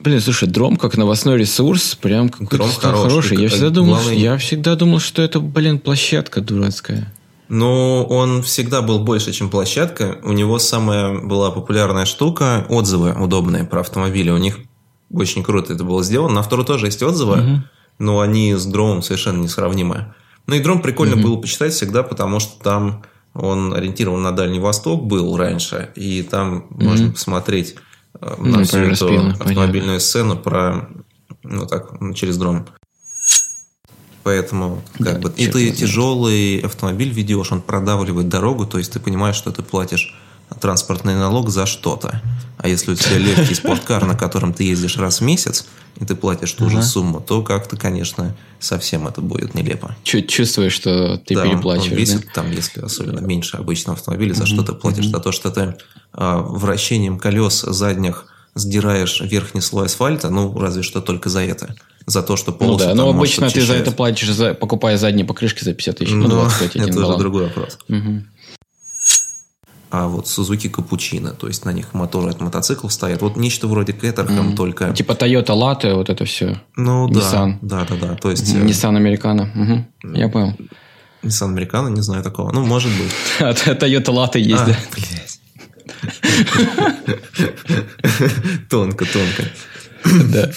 Блин, слушай, Дром как новостной ресурс, прям какой-то Дром хороший. хороший. Я Как- всегда думал, главное- я всегда думал, что это, блин, площадка дурацкая. Ну, он всегда был больше, чем площадка. У него самая была популярная штука – отзывы удобные про автомобили. У них очень круто это было сделано. На вторую тоже есть отзывы, но они с дромом совершенно несравнимы. Ну и дром прикольно было почитать всегда, потому что там он ориентирован на Дальний Восток был раньше, и там можно посмотреть на Ну, всю эту понятно. автомобильную сцену про, ну так, через дром. Поэтому, как Да, бы, и ты тяжелый автомобиль ведешь, он продавливает дорогу, то есть ты понимаешь, что ты платишь транспортный налог за что-то. А если у тебя легкий спорткар, на котором ты ездишь раз в месяц, и ты платишь ту же сумму, то как-то, конечно, совсем это будет нелепо. Чу- чувствуешь, что ты Да, переплачиваешь, он да? весит, там, если особенно меньше обычного автомобиля, за что ты платишь? За то, что ты а, вращением колес задних сдираешь верхний слой асфальта, ну, разве что только за это. За то, что Ну полосы да, там, но обычно ты за это платишь, за, покупая задние покрышки за 50 тысяч. Ну, Но 25 один это уже другой вопрос. Мгм. А вот Suzuki Капучино, то есть на них моторы от мотоциклов стоят. Вот нечто вроде Caterham, только... Типа Toyota Latte, вот это все. Ну да, Nissan. да, да, да. То есть э, Nissan Americano. Мгм. Я понял. Nissan Americano, не знаю такого. Ну, может быть. А Toyota Latte есть, А, да? блядь. Тонко, тонко. Да.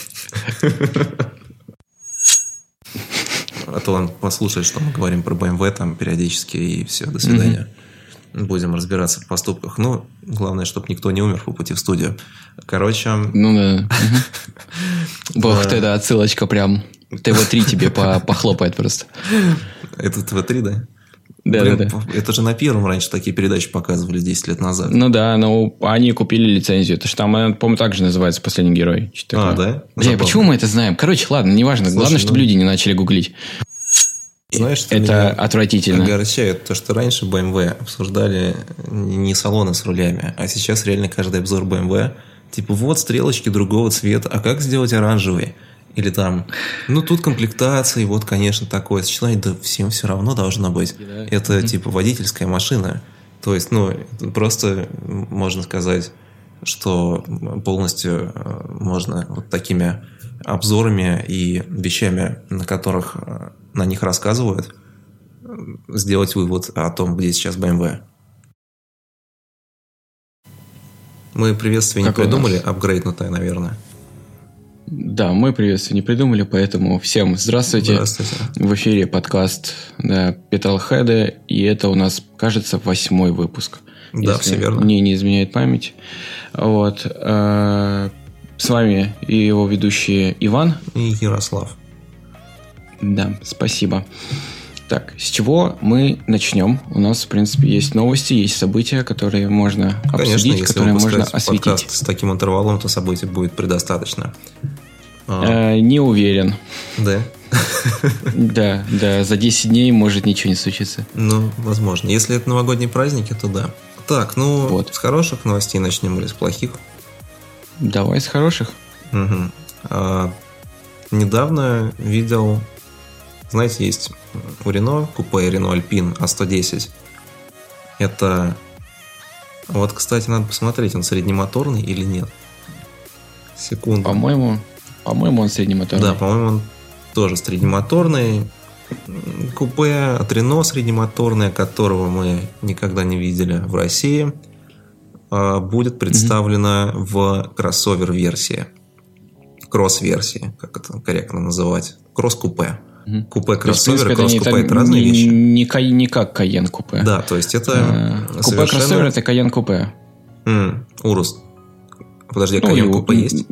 А то он послушает, что мы говорим про BMW там периодически, и все, до свидания. Будем разбираться в поступках. Ну, главное, чтобы никто не умер по пути в студию. Короче, Ну да. Мгм. Бог, ты да, отсылочка прям. ТВ-3 тебе по- похлопает просто. это ТВ-3, да? Да, Блин, да, да. Это же на первом раньше такие передачи показывали 10 лет назад. Ну да, но они купили лицензию. Это же там, э, по-моему, так же называется «Последний герой». А, да? Бля, почему мы это знаем? Короче, ладно, неважно. Слушай, Главное, чтобы ну- люди не начали гуглить. Знаешь, что Это меня отвратительно. огорчает то, что раньше BMW обсуждали не салоны с рулями, а сейчас реально каждый обзор BMW типа вот стрелочки другого цвета, а как сделать оранжевый? Или там, ну тут комплектация, и вот, конечно, такое сочетание, да всем все равно должно быть. Да. Это типа водительская машина. То есть, ну, просто можно сказать, что полностью э, можно вот такими обзорами и вещами, на которых э, на них рассказывают, э, сделать вывод о том, где сейчас BMW. Мы приветствие не Как у нас? придумали, апгрейднутое, наверное. Да, мы приветствие не придумали, поэтому всем здравствуйте. Здравствуйте. В эфире подкаст да, Петалхеды, и это у нас, кажется, восьмой выпуск. Да, все верно. Мне не изменяет память. Вот. С вами и его ведущие Иван. И Ярослав. Да, спасибо. Так, с чего мы начнем? У нас, в принципе, есть новости, есть события, которые можно Конечно, обсудить, если которые можно осветить. подкаст с таким интервалом, то событий будет предостаточно. А, Э, не уверен. Да? Да, да, за 10 дней может ничего не случиться. Ну, возможно. Если это новогодние праздники, то да. Так, ну, Вот. с хороших новостей начнем или с плохих? Давай с хороших. Мгм. А, недавно видел, знаете, есть у Рено купе Рено Альпин А110. Это... Вот, кстати, надо посмотреть, он среднемоторный или нет. Секунду. По-моему, по-моему, он среднемоторный. Да, по-моему, он тоже среднемоторный. Купе от Рено среднемоторное, которого мы никогда не видели в России, а, будет представлено в кроссовер-версии. Кросс-версии, как это корректно называть. Кросс-купе. Мгм. Купе То есть, в кроссовер и принципе, это не, кросс-купе это разные не, вещи. Не, ка- не как Каен купе. Да, то есть это Э, совершенно... кроссовер это Каен купе. М, Урус. Подожди, а Ну, Кайен и- купе есть?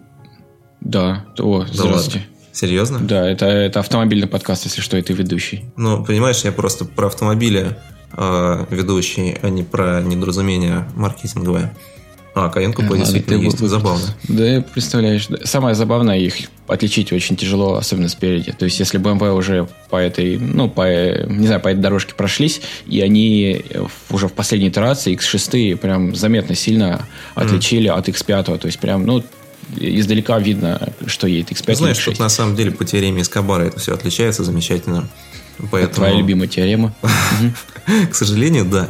Да, о, здравствуйте. Серьезно? Да, это, это автомобильный подкаст, если что, и ты ведущий. Ну, понимаешь, я просто про автомобили э, ведущий, а не про недоразумение маркетинговое. А, Каен купе Ладно, действительно ты есть. вы- Забавно. Да, представляешь. да. Самое забавное, их отличить очень тяжело, особенно спереди. То есть, если BMW уже по этой, ну, по, э, не знаю, по этой дорожке прошлись, и они э, уже в последней итерации X6 прям заметно сильно отличили от X5. То есть, прям, ну, издалека видно, что едет X5 Знаешь, тут X6. на самом деле по теореме Эскобара это все отличается замечательно. Это Поэтому, твоя любимая теорема. К сожалению, да.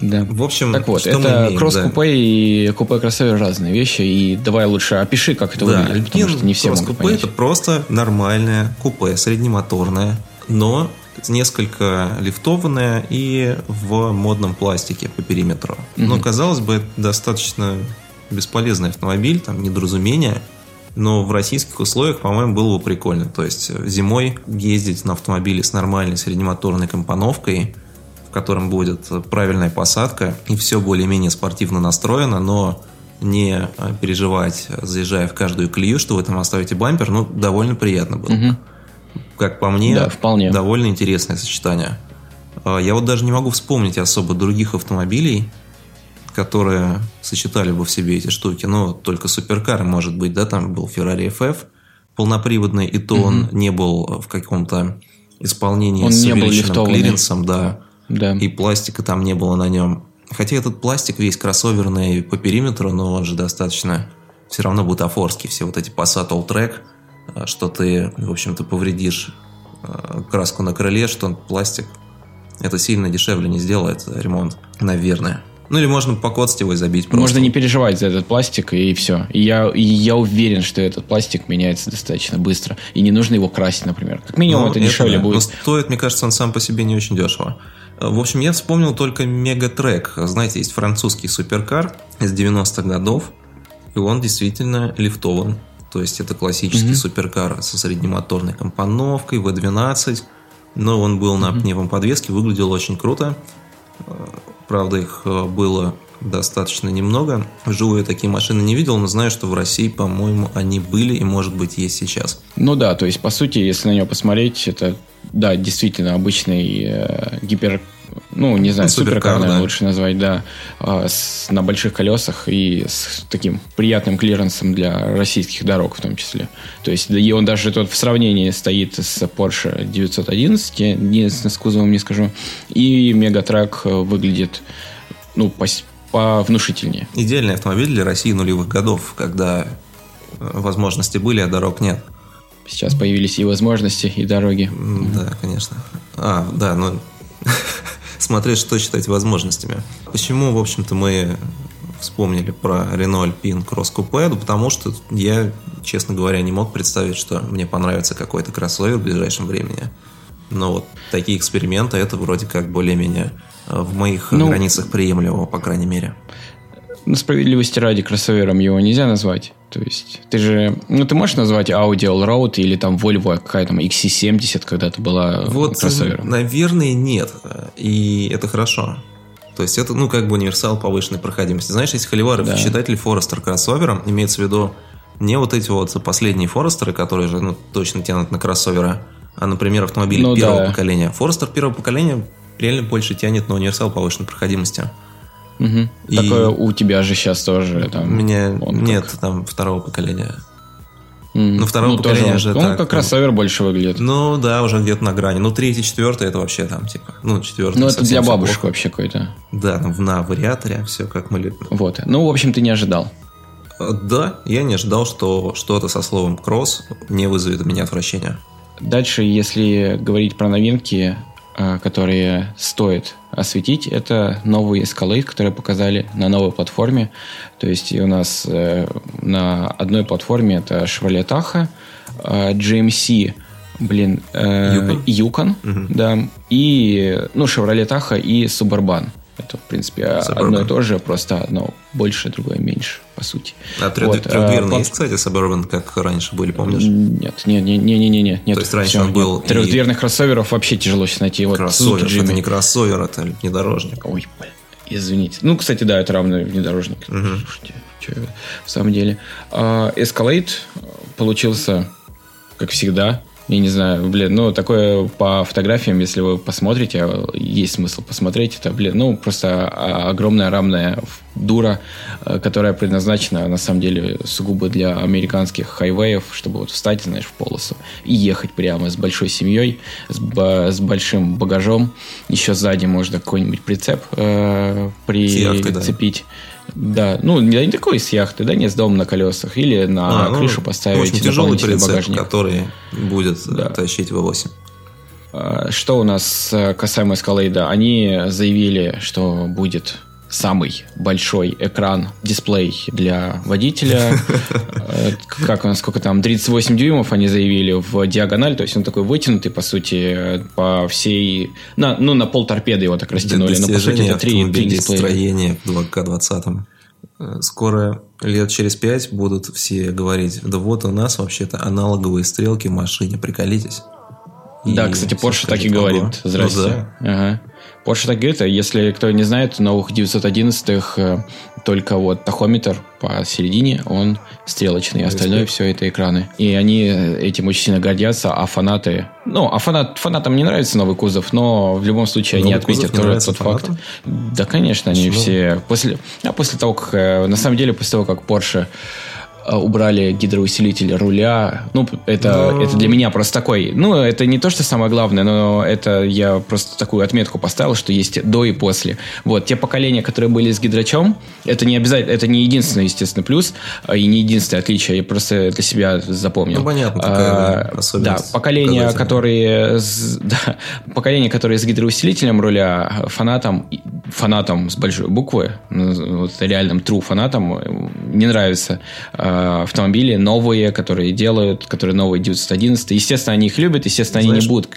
Да. В общем, так вот, это кросс-купе да. и купе-кроссовер разные вещи. И давай лучше опиши, как это Да, выглядит, потому что не все могут кросс-купе это просто нормальное купе, среднемоторное, но несколько лифтованное и в модном пластике по периметру. Но, казалось бы, это достаточно бесполезный автомобиль, там недоразумение, но в российских условиях, по-моему, было бы прикольно. То есть э, зимой ездить на автомобиле с нормальной среднемоторной компоновкой, в котором будет правильная посадка, и все более-менее спортивно настроено, но не э, переживать, заезжая в каждую колею, что вы там оставите бампер, ну, довольно приятно было. Мгм. Как по мне, Да, вполне. довольно интересное сочетание. Я вот даже не могу вспомнить особо других автомобилей, которые сочетали бы в себе эти штуки. Ну, только суперкары, может быть, да, там был Ferrari FF полноприводный, и то он не был в каком-то исполнении Он с не был увеличенным лифтованный. клиренсом, да. Да. И пластика там не было на нем. Хотя этот пластик весь кроссоверный по периметру, но он же достаточно все равно бутафорский. Все вот эти Passat All Track, что ты, в общем-то, повредишь а, краску на крыле, что он пластик. Это сильно дешевле не сделает ремонт, наверное. Ну или можно покоцать его и забить просто. Можно не переживать за этот пластик, и все. И я, и я уверен, что этот пластик меняется достаточно быстро. И не нужно его красить, например. Как минимум, Ну, это дешевле да. будет. Но стоит, мне кажется, он сам по себе не очень дешево. В общем, я вспомнил только Мегатрек. Знаете, есть французский суперкар из 90-х годов, и он действительно лифтован. То есть это классический суперкар со среднемоторной компоновкой, V12, но он был на пневмоподвеске, выглядел очень круто. Э, Правда, их э, было достаточно немного. Вживую я такие машины не видел, но знаю, что в России, по-моему, они были и, может быть, есть сейчас. Ну да, то есть, по сути, если на него посмотреть, это, да, действительно обычный э, гипер... Ну, не знаю, суперкар, суперкар, да. лучше назвать, да, э, с- на больших колесах и с таким приятным клиренсом для российских дорог в том числе. То есть, и он даже тут в сравнении стоит с Porsche 911, единственное, с кузовом не скажу, и Мегатрак э, выглядит, ну, пос- повнушительнее. Идеальный автомобиль для России нулевых годов, когда э, возможности были, а дорог нет. Сейчас появились и возможности, и дороги. Да, конечно. А, да, ну смотреть, что считать возможностями. Почему, в общем-то, мы вспомнили про Renault Alpine Cross Coupe? Да потому что я, честно говоря, не мог представить, что мне понравится какой-то кроссовер в ближайшем времени. Но вот такие эксперименты, это вроде как более-менее э, в моих Ну, границах приемлемого, по крайней мере. На справедливости ради кроссовером его нельзя назвать. То есть, ты же... Ну, ты можешь назвать Audi Allroad или там Volvo какая там XC70 когда-то была Вот, кроссовером? наверное, нет. И это хорошо. То есть это, ну, как бы универсал повышенной проходимости. Знаешь, если Холиваров Да. считать ли Форестер кроссовером, имеется в виду не вот эти вот последние Форестеры, которые же ну, точно тянут на кроссовера, а, например, автомобили Ну первого да. поколения. Форестер первого поколения реально больше тянет на универсал повышенной проходимости. Мгм. И- Такое у тебя же сейчас тоже там... У меня он как- нет там второго поколения. М, ну, второго тоже поколения он- же Он так, как ну. кроссовер больше выглядит. Ну да, уже где-то на грани. Ну, третий, четвертый это вообще там, типа, ну, четвертый. Ну, это для бабушек плохо. вообще какой-то. Да, на, на вариаторе, все как мы любим. Вот. Ну, в общем, ты не ожидал. Э, Да, я не ожидал, что что-то со словом кросс не вызовет у меня отвращения. Дальше, если говорить про новинки, которые стоит осветить, это новые Escalade, которые показали на новой платформе. То есть у нас э, на одной платформе это Chevrolet Tahoe, э, GMC, блин, э, Yukon. Yukon, да, и, ну, Chevrolet Tahoe и Suburban. Это, в принципе, Suburban. одно и то же, просто одно больше, другое меньше, по сути. А тред- Вот, плат- есть, кстати, Suburban, как раньше были, помнишь? нет, нет, нет, нет, нет, нет, нет. То есть раньше всё, он нет. был и- Трехдверных кроссоверов вообще тяжело сейчас найти. Вот Кроссовер, Suzuki это не кроссовер, это внедорожник. Ой, бля, извините. Ну, кстати, да, это равно внедорожник. Слушайте, чё я- в самом деле. А, Escalade получился, как всегда, я не знаю, блин, ну, такое по фотографиям, если вы посмотрите, есть смысл посмотреть, это, блин, ну, просто а, огромная рамная дура, а, которая предназначена, на самом деле, сугубо для американских хайвеев, чтобы вот встать, знаешь, в полосу и ехать прямо с большой семьей, с, с большим багажом. Еще сзади можно какой-нибудь прицеп э, прицепить. Да, ну, не, такой с яхты, да, не с домом на колесах. Или на А, ну, крышу поставить Очень тяжелый прицеп, багажник. который будет э, Да. тащить V8. Э, что у нас касаемо Escalade? Они заявили, что будет самый большой экран, дисплей для водителя. Э, как у нас, сколько там, 38 дюймов они заявили в диагональ, то есть он такой вытянутый, по сути, по всей... На, ну, на пол торпеды его так растянули, но по сути это три, три дисплея. строение в 2К20. Э, скоро, лет через пять, будут все говорить, да вот у нас вообще-то аналоговые стрелки в машине, приколитесь. Да, кстати, Porsche так и говорит. Здрасте. Ну, да. ага. Porsche а если кто не знает, новых 911-х э, только вот тахометр посередине, он стрелочный, остальное все это экраны. И они этим очень сильно гордятся, а фанаты... Ну, а фанат, фанатам не нравится новый кузов, но в любом случае новый они отметят тоже тот фанатам? факт. Да, конечно, они Почему? все... После, а после того, как... Э, на самом деле, после того, как Porsche Э, убрали гидроусилитель руля. Ну, это, но... это для меня просто такой... Ну, это не то, что самое главное, но это я просто такую отметку поставил, что есть до и после. Вот, те поколения, которые были с гидрачом, это не обязательно, это не единственный, естественно, плюс а, и не единственное отличие, я просто для себя запомнил. Ну, понятно, а, Да, поколения, которые, с, да, поколения, которые с гидроусилителем руля, фанатам, фанатам с большой буквы, ну, вот реальным true фанатам не нравится а, Э, автомобили новые, которые делают, которые новые 911. Естественно, они их любят, естественно, Знаешь, они не будут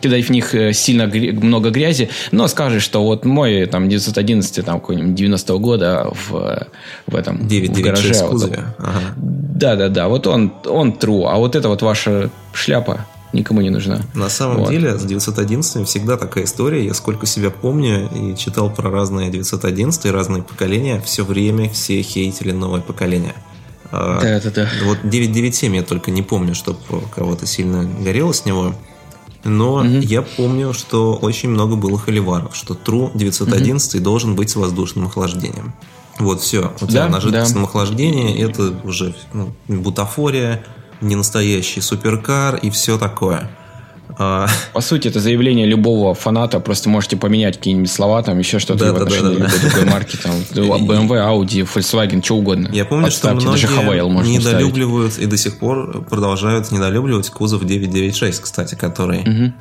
кидать в них э, сильно много грязи, но скажешь, что вот мой там 911 там какой-нибудь 90-го года в, в этом 9, в гараже. Вот, ага. Да, да, да. Вот он, он true, а вот это вот ваша шляпа никому не нужна. На самом вот. деле, с 911 всегда такая история. Я сколько себя помню и читал про разные 911 и разные поколения, все время все хейтили новое поколение. Да, да, да. Вот 997 я только не помню, чтобы кого-то сильно горело с него. Но угу. я помню, что очень много было холиваров, что True 911 угу. должен быть с воздушным охлаждением. Вот все. У тебя да, на жидкостном да. охлаждении это уже ну, бутафория, не настоящий суперкар и все такое. А, По сути, это заявление любого фаната. Просто можете поменять какие-нибудь слова, там еще что-то да, в отношении да, да, любой другой марки. Там, BMW, Audi, Volkswagen, что угодно. Я помню, Подставьте, что многие даже Havail можно недолюбливают вставить. и до сих пор продолжают недолюбливать кузов 996, кстати, который... Угу.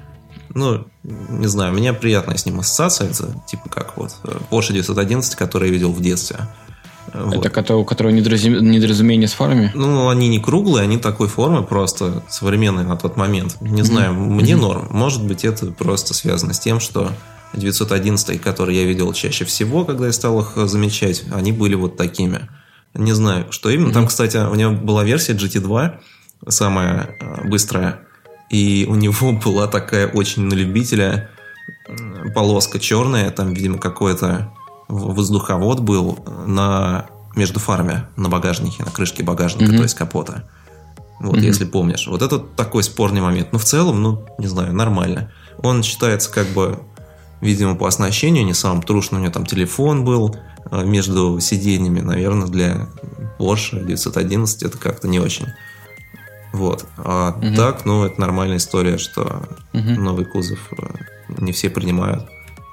Ну, не знаю, у меня приятная с ним ассоциация. Это типа как вот Porsche 911, который я видел в детстве. Вот. Это у которого недоразумение с фарами? Ну, они не круглые, они такой формы просто современные на тот момент. Не знаю, mm-hmm. мне mm-hmm. норм. Может быть, это просто связано с тем, что 911, которые я видел чаще всего, когда я стал их замечать, они были вот такими. Не знаю, что именно. Mm-hmm. Там, кстати, у него была версия GT2, самая э, быстрая, и у него была такая очень на любителя полоска черная, там, видимо, какой-то воздуховод был на между фарами на багажнике, на крышке багажника, mm-hmm. то есть капота. Вот, mm-hmm. если помнишь. Вот это такой спорный момент. Но в целом, ну, не знаю, нормально. Он считается как бы, видимо, по оснащению не самым трушным. У него там телефон был а, между сиденьями. Наверное, для Porsche 911 это как-то не очень. Вот. А mm-hmm. так, ну, это нормальная история, что mm-hmm. новый кузов э, не все принимают.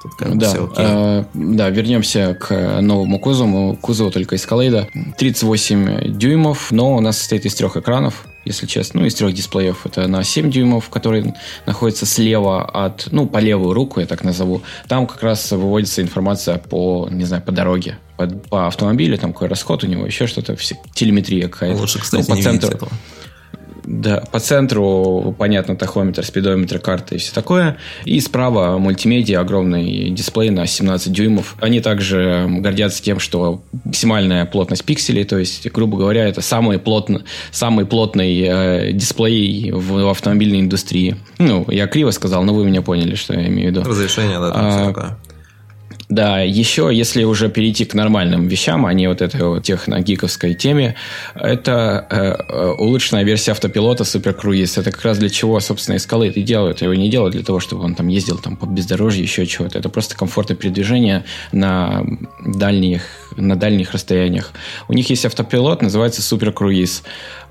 Тут как да, все окей. Э, да, вернемся к новому кузову. Кузову только Escalade. 38 дюймов, но у нас состоит из трех экранов если честно, ну, из трех дисплеев. Это на 7 дюймов, который находится слева от, ну, по левую руку, я так назову. Там как раз выводится информация по, не знаю, по дороге, по, по автомобилю, там какой расход у него, еще что-то, телеметрия какая-то. Лучше, кстати, ну, по центру. Этого. Да, по центру, понятно, тахометр, спидометр, карта и все такое. И справа мультимедиа, огромный дисплей на 17 дюймов. Они также гордятся тем, что максимальная плотность пикселей, то есть, грубо говоря, это самый, плотно, самый плотный э, дисплей в, в автомобильной индустрии. Ну, я криво сказал, но вы меня поняли, что я имею в виду. Разрешение, да, там а, все такое. Да, еще, если уже перейти к нормальным вещам, а не вот этой вот техногиковской теме, это э, э улучшенная версия автопилота Super. Это как раз для чего, собственно, и скалы это делают. Его не делают для того, чтобы он там ездил там по бездорожью, еще чего-то. Это просто комфортное передвижение на дальних на дальних расстояниях. У них есть автопилот, называется Супер Круиз.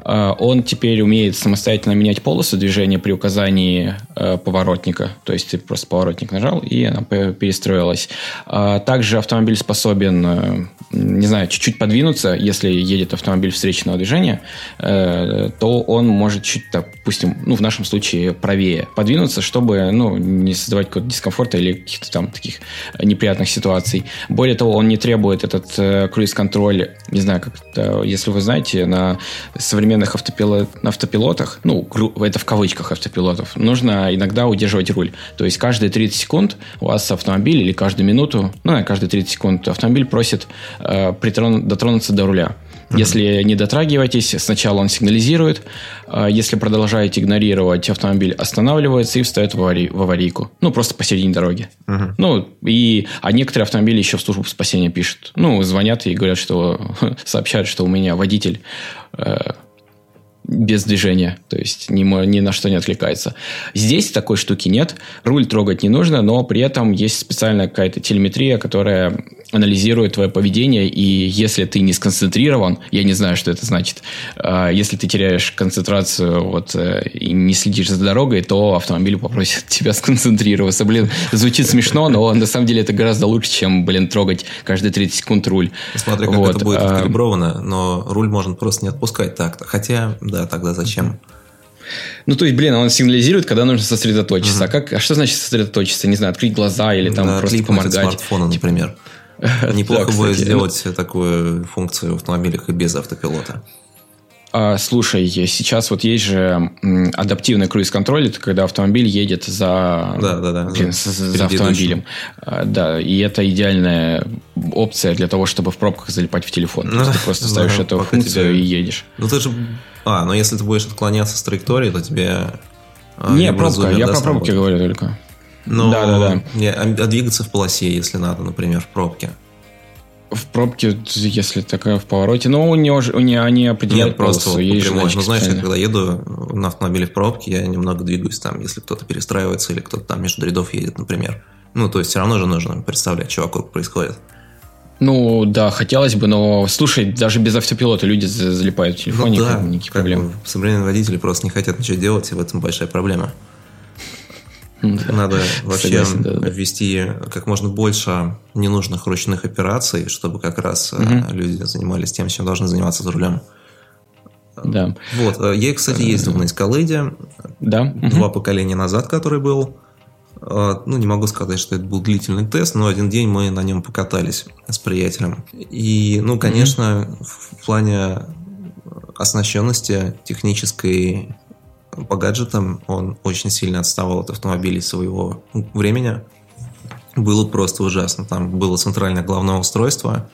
А, он теперь умеет самостоятельно менять полосу движения при указании э, поворотника. То есть ты просто поворотник нажал, и она перестроилась. А, также автомобиль способен, э, не знаю, чуть-чуть подвинуться, если едет автомобиль встречного движения, э, то он может чуть, допустим, ну, в нашем случае правее подвинуться, чтобы ну, не создавать какой-то дискомфорта или каких-то там таких неприятных ситуаций. Более того, он не требует этот круиз-контроль, не знаю, как это, если вы знаете, на современных современных автопилот, автопилотах, ну, это в кавычках автопилотов, нужно иногда удерживать руль. То есть каждые 30 секунд у вас автомобиль или каждую минуту, ну, каждые 30 секунд автомобиль просит э, притрон, дотронуться до руля. Если не дотрагиваетесь, сначала он сигнализирует. А если продолжаете игнорировать, автомобиль останавливается и встает в, аварий, в аварийку. Ну, просто посередине дороги. Uh-huh. Ну, и, а некоторые автомобили еще в службу спасения пишут. Ну, звонят и говорят, что сообщают, что у меня водитель э, без движения, то есть ни, ни на что не отвлекается. Здесь такой штуки нет, руль трогать не нужно, но при этом есть специальная какая-то телеметрия, которая анализирует твое поведение, и если ты не сконцентрирован, я не знаю, что это значит, а, если ты теряешь концентрацию вот, э, и не следишь за дорогой, то автомобиль попросит тебя сконцентрироваться. Блин, звучит смешно, но на самом деле это гораздо лучше, чем, блин, трогать каждые 30 секунд руль. Смотри, как вот. это будет а, откалибровано, но руль можно просто не отпускать так-то. Хотя, да, тогда зачем? Ну, то есть, блин, он сигнализирует, когда нужно сосредоточиться. Угу. А, как, а что значит сосредоточиться? Не знаю, открыть глаза или там да, просто поморгать. смартфона, например. Неплохо будет сделать такую функцию в автомобилях и без автопилота. А, слушай, сейчас вот есть же адаптивный круиз-контроль, это когда автомобиль едет за, да, да, да, блин, за, за автомобилем. А, да, и это идеальная опция для того, чтобы в пробках залипать в телефон. Ну, ты просто ставишь да, эту функцию тебе... и едешь. Ну ты же... А, но если ты будешь отклоняться с траектории, то тебе... А, Не, пробка, я про пробки говорю только. Но да, да, да. А, а двигаться в полосе, если надо, например, в пробке. В пробке, если такая в повороте, но у него, у него они определяют Нет, просто полосу, есть прямой. Ну, знаешь, я когда еду на автомобиле в пробке, я немного двигаюсь там, если кто-то перестраивается или кто-то там между рядов едет, например. Ну, то есть все равно же нужно представлять, что вокруг происходит. Ну, да, хотелось бы, но, слушай, даже без автопилота люди залипают в телефоне, ну, да, никаких проблем. Современные водители просто не хотят ничего делать, и в этом большая проблема. Надо вообще Согласен, да, да. ввести как можно больше ненужных ручных операций, чтобы как раз угу. люди занимались тем, чем должны заниматься за рулем. Да. Вот. Э, я, кстати, ездил на Эскалейде. Да. Два угу. поколения назад, который был. Э, ну, не могу сказать, что это был длительный тест, но один день мы на нем покатались с приятелем. И, ну, конечно, mm в плане оснащенности технической по гаджетам он очень сильно отставал от автомобилей своего времени. Было просто ужасно. Там было центральное главное устройство,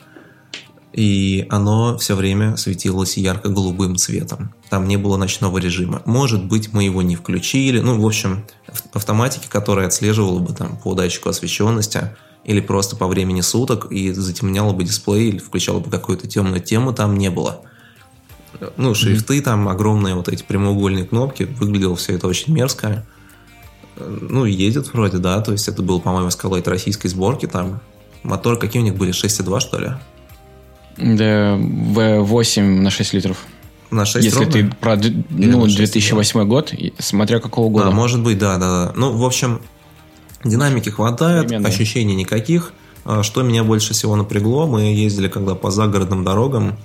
и оно все время светилось ярко-голубым цветом. Там не было ночного режима. Может быть, мы его не включили. Ну, в общем, автоматики, которая отслеживала бы там по датчику освещенности или просто по времени суток и затемняла бы дисплей или включала бы какую-то темную тему, там не было. Ну, шрифты, mm-hmm. там огромные вот эти прямоугольные кнопки. Выглядело все это очень мерзко. Ну, едет вроде, да. То есть это был, по-моему, Escalade российской сборки. Там мотор какие у них были? 6,2, что ли? Да, V8 на 6 литров. На 6 Если ровно? ты про ну, 2008 год, смотря какого года. А, может быть, да, да, да. Ну, в общем, динамики хватает, Примерно. ощущений никаких. А, что меня больше всего напрягло, мы ездили когда по загородным дорогам,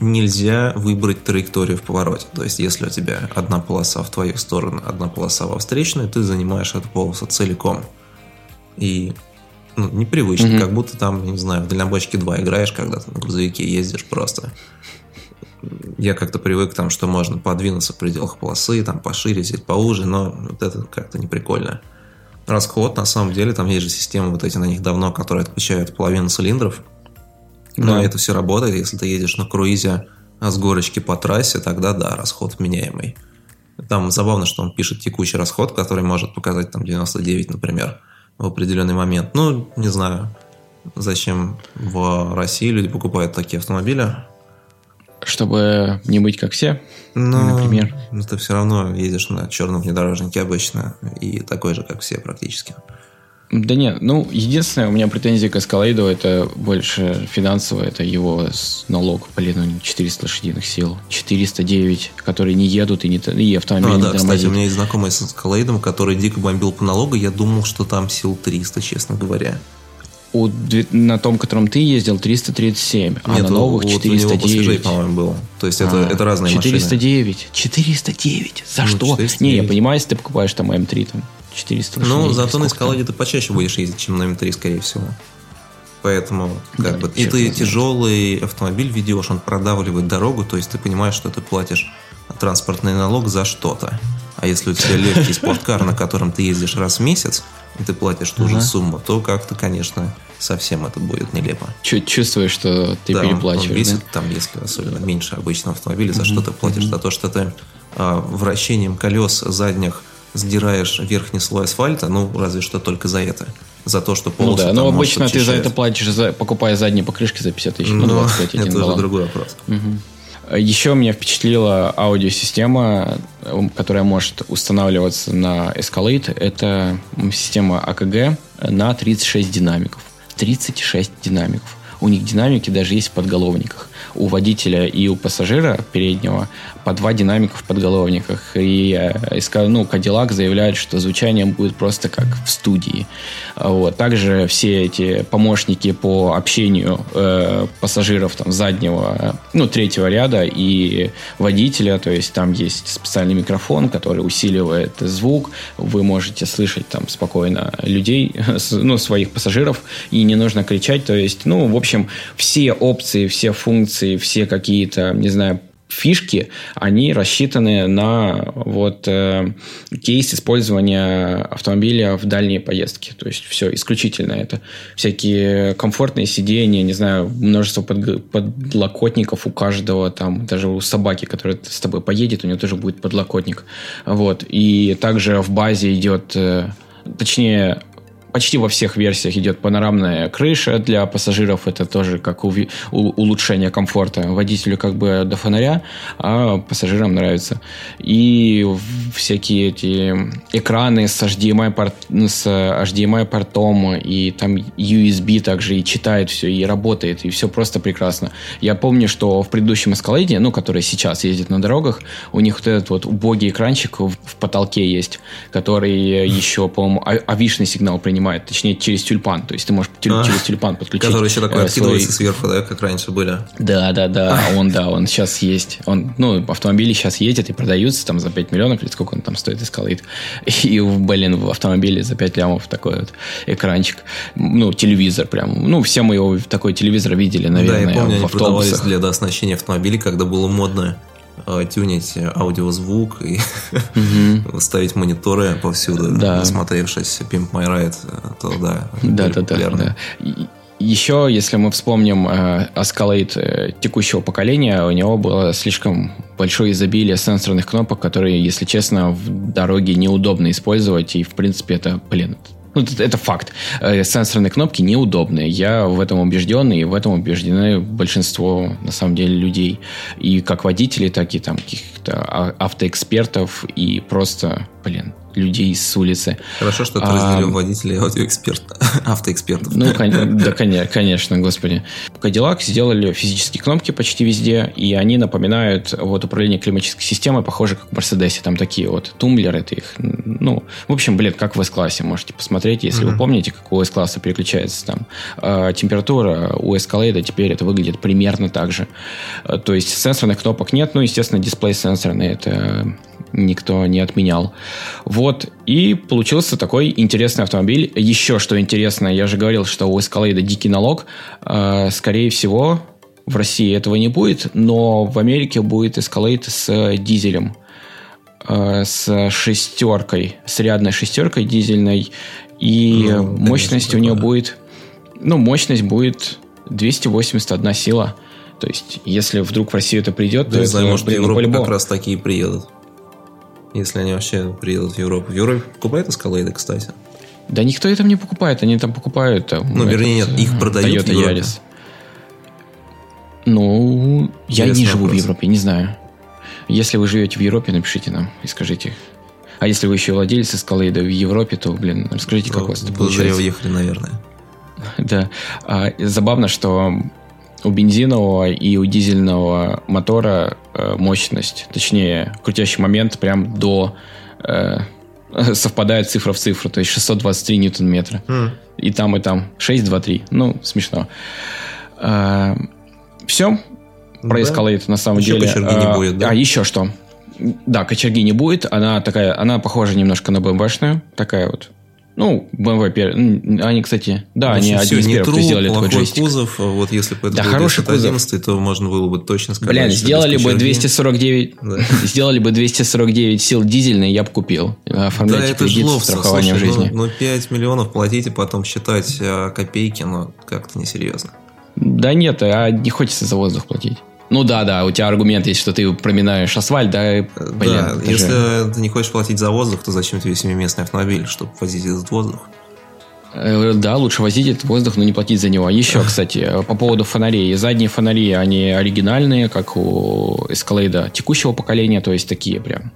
нельзя выбрать траекторию в повороте. То есть, если у тебя одна полоса в твою сторону, одна полоса во встречную, ты занимаешь эту полосу целиком. И ну, непривычно, mm-hmm. как будто там, не знаю, в дальнобойщике 2 играешь, когда ты на грузовике ездишь просто. Я как-то привык там, что можно подвинуться в пределах полосы, там пошире, здесь поуже, но вот это как-то не прикольно. Расход, на самом деле, там есть же системы вот эти на них давно, которые отключают половину цилиндров, но да. это все работает, если ты едешь на круизе с горочки по трассе, тогда да, расход вменяемый. Там забавно, что он пишет текущий расход, который может показать там 99, например, в определенный момент. Ну, не знаю, зачем в России люди покупают такие автомобили. Чтобы не быть как все, Но, например. Но ты все равно едешь на черном внедорожнике обычно и такой же, как все практически. Да нет, ну, единственное, у меня претензия к Эскалейду, это больше финансово, это его налог, блин, ну, 400 лошадиных сил, 409, которые не едут и, не, и автомобиль а, не да, тормозит. кстати, у меня есть знакомый с Эскалейдом, который дико бомбил по налогу, я думал, что там сил 300, честно говоря. У, на том, котором ты ездил, 337, а Нет, на новых вот 409. У него по-моему, было. То есть это, А, это разные 409. 409. За Ну, что? 409. Не, я понимаю, если ты покупаешь там М3, там 400 машины. Ну, зато на? Эскаладе ты почаще будешь ездить, чем на М3, скорее всего. Поэтому, как Да, бы, и ты тяжелый автомобиль ведешь, он продавливает дорогу, то есть ты понимаешь, что ты платишь транспортный налог за что-то. А если у тебя легкий спорткар, на котором ты ездишь раз в месяц, и ты платишь ту же сумму, то как-то, конечно, совсем это будет нелепо. Чу- Чувствуешь, что ты Да, он- он переплачиваешь, весит, да? там, если особенно меньше обычного автомобиля, за что ты платишь? За то, что ты а, вращением колес задних сдираешь верхний слой асфальта, ну, разве что только за это. За то, что Ну полосы да, там, но может, обычно ты за это платишь, за, покупая задние покрышки за 50 тысяч. Ну, Но 25 один это уже другой вопрос. Еще меня впечатлила аудиосистема, э, которая может устанавливаться на Escalade. Это система АКГ на 36 динамиков. 36 динамиков. У них динамики даже есть в подголовниках. У водителя и у пассажира переднего по два динамика в подголовниках. И э, ну, Cadillac заявляет, что звучание будет просто как в студии. Вот. Также все эти помощники по общению э, пассажиров там, заднего, э, ну, третьего ряда и водителя, то есть там есть специальный микрофон, который усиливает звук, вы можете слышать там спокойно людей, ну, своих пассажиров, и не нужно кричать, то есть, ну, в общем, все опции, все функции, все какие-то, не знаю, фишки, они рассчитаны на вот э, кейс использования автомобиля в дальние поездки. То есть все исключительно это. Всякие комфортные сиденья, не знаю, множество подг- подлокотников у каждого, там даже у собаки, которая с тобой поедет, у нее тоже будет подлокотник. Вот. И также в базе идет, э, точнее, Почти во всех версиях идет панорамная крыша для пассажиров. Это тоже как уви- у- улучшение комфорта. Водителю как бы до фонаря, а пассажирам нравится. И всякие эти экраны с HDMI, порт, ну, с HDMI портом, и там USB также и читает все, и работает, и все просто прекрасно. Я помню, что в предыдущем Escalade, ну, который сейчас ездит на дорогах, у них вот этот вот убогий экранчик в, в потолке есть, который еще, по-моему, а- авишный сигнал принимает, точнее, через тюльпан. То есть ты можешь тюль- А, через тюльпан подключить. Который еще такой э, откидывается свой- сверху, да, как раньше были. да, да, да, он, да, он сейчас есть. Он, ну, автомобили сейчас ездят и продаются там за 5 миллионов, или сколько он там стоит, Escalade. И, блин, в автомобиле за 5 лямов такой вот экранчик. Ну, телевизор прям. Ну, все мы его такой телевизор видели, наверное, да, я помню, в они продавались автобусах. для дооснащения автомобилей, когда было модно тюнить аудиозвук и ставить мониторы повсюду, Да. насмотревшись Pimp My Ride, э, то да, Да, да, да, да. Еще, если мы вспомним э, Escalade э, текущего поколения, у него было слишком большое изобилие сенсорных кнопок, которые, если честно, в дороге неудобно использовать, и, в принципе, это, блин, ну, это, факт. Э, Сенсорные кнопки неудобные. Я в этом убежден, и в этом убеждены большинство, на самом деле, людей. И как водителей, так и там каких-то а- автоэкспертов, и просто, блин, людей с улицы. Хорошо, что ты А, разделил водителей аудиоэксперт, автоэкспертов. Ну, кон- да, коне- конечно, господи. Cadillac сделали физические кнопки почти везде, и они напоминают вот управление климатической системой, похоже, как в Мерседесе. Там такие вот тумблеры, это их, ну, в общем, блин, как в S-классе, можете посмотреть, если вы помните, как у S-класса переключается там э, температура, у Escalade теперь это выглядит примерно так же. Э, То есть сенсорных кнопок нет, ну, естественно, дисплей сенсорный, это никто не отменял. Вот, и получился такой интересный автомобиль. Еще что интересно, я же говорил, что у Escalade дикий налог. Э, Скорее всего, в России этого не будет, но в Америке будет Escalade с дизелем. Э, С шестеркой, с рядной шестеркой дизельной. И Ну, мощность конечно, у нее будет... Ну, мощность будет 281 сила. То есть, если вдруг в Россию это придет, Да, то не это, знаю, может, в блин, ну, Европу по-любому. как раз такие приедут. Если они вообще приедут в Европу. В Европе покупают эскалейды, кстати. Да никто это не покупает, они там покупают. Там, Ну, вернее, нет, их продают в Toyota Европе. Yaris. Ну, я не Интересный живу в вопрос. Европе, не знаю. Если вы живете в Европе, напишите нам и скажите. А если вы еще владелец Escalade в Европе, то, блин, расскажите, как у вас это получается. уехали, наверное. Да. А, забавно, что у бензинового и у дизельного мотора э, мощность, точнее, крутящий момент прям до... Э, совпадает цифра в цифру, то есть 623 ньютон-метра. Mm. И там, и там 623. Ну, смешно. А, все. Про да. Escalade на самом еще деле. Кочерги а, не будет, да? А, еще что? Да, кочерги не будет. Она такая, она похожа немножко на BMW-шную. Такая вот ну, BMW, они, кстати, да, Значит, они все, один из первых, кто сделали такой джойстик. кузов, а вот если бы это да, был хороший 911, кузов. то можно было бы точно сказать, Блин, сделали бы 249, да. сделали бы 249 сил дизельный, я бы купил. Оформляйте да, это кредит страхования в жизни. Ну, ну, 5 миллионов платите, потом считать а, копейки, но как-то несерьезно. Да нет, а не хочется за воздух платить. Ну да, да, у тебя аргумент есть, что ты проминаешь асфальт, да? Блин, да, если же... ты не хочешь платить за воздух, то зачем тебе семиместный автомобиль, чтобы возить этот воздух? Э, да, лучше возить этот воздух, но не платить за него. Еще, кстати, по поводу фонарей. Задние фонари, они оригинальные, как у Escalade текущего поколения, то есть такие прям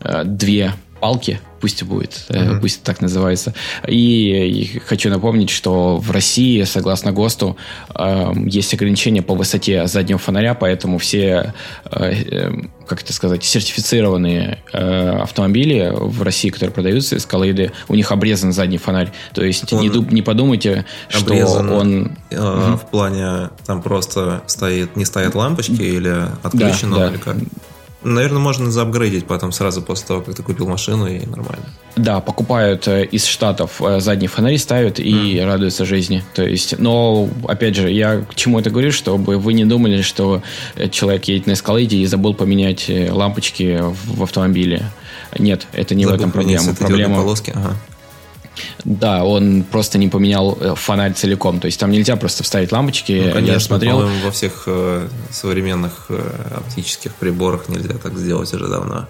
э, две палки, пусть будет, mm-hmm. пусть так называется. И, и хочу напомнить, что в России, согласно ГОСТу, э, есть ограничения по высоте заднего фонаря, поэтому все, э, э, как это сказать, сертифицированные э, автомобили в России, которые продаются, эскалейды, у них обрезан задний фонарь. То есть он не, не подумайте, что он... Э, mm-hmm. В плане, там просто стоит, не стоят лампочки или отключено, да, да. или как? Наверное, можно заапгрейдить потом сразу после того, как ты купил машину, и нормально. Да, покупают э, из Штатов э, задние фонари, ставят и mm. радуются жизни. То есть, но, опять же, я к чему это говорю, чтобы вы не думали, что человек едет на эскалейде и забыл поменять э, лампочки в автомобиле. Нет, это не забыл в этом проблема. Проблема... Полоски. Ага. Да, он просто не поменял э, фонарь целиком. То есть там нельзя просто вставить лампочки. Ну, конечно, Я смотрел. во всех э, современных э, оптических приборах нельзя так сделать уже давно.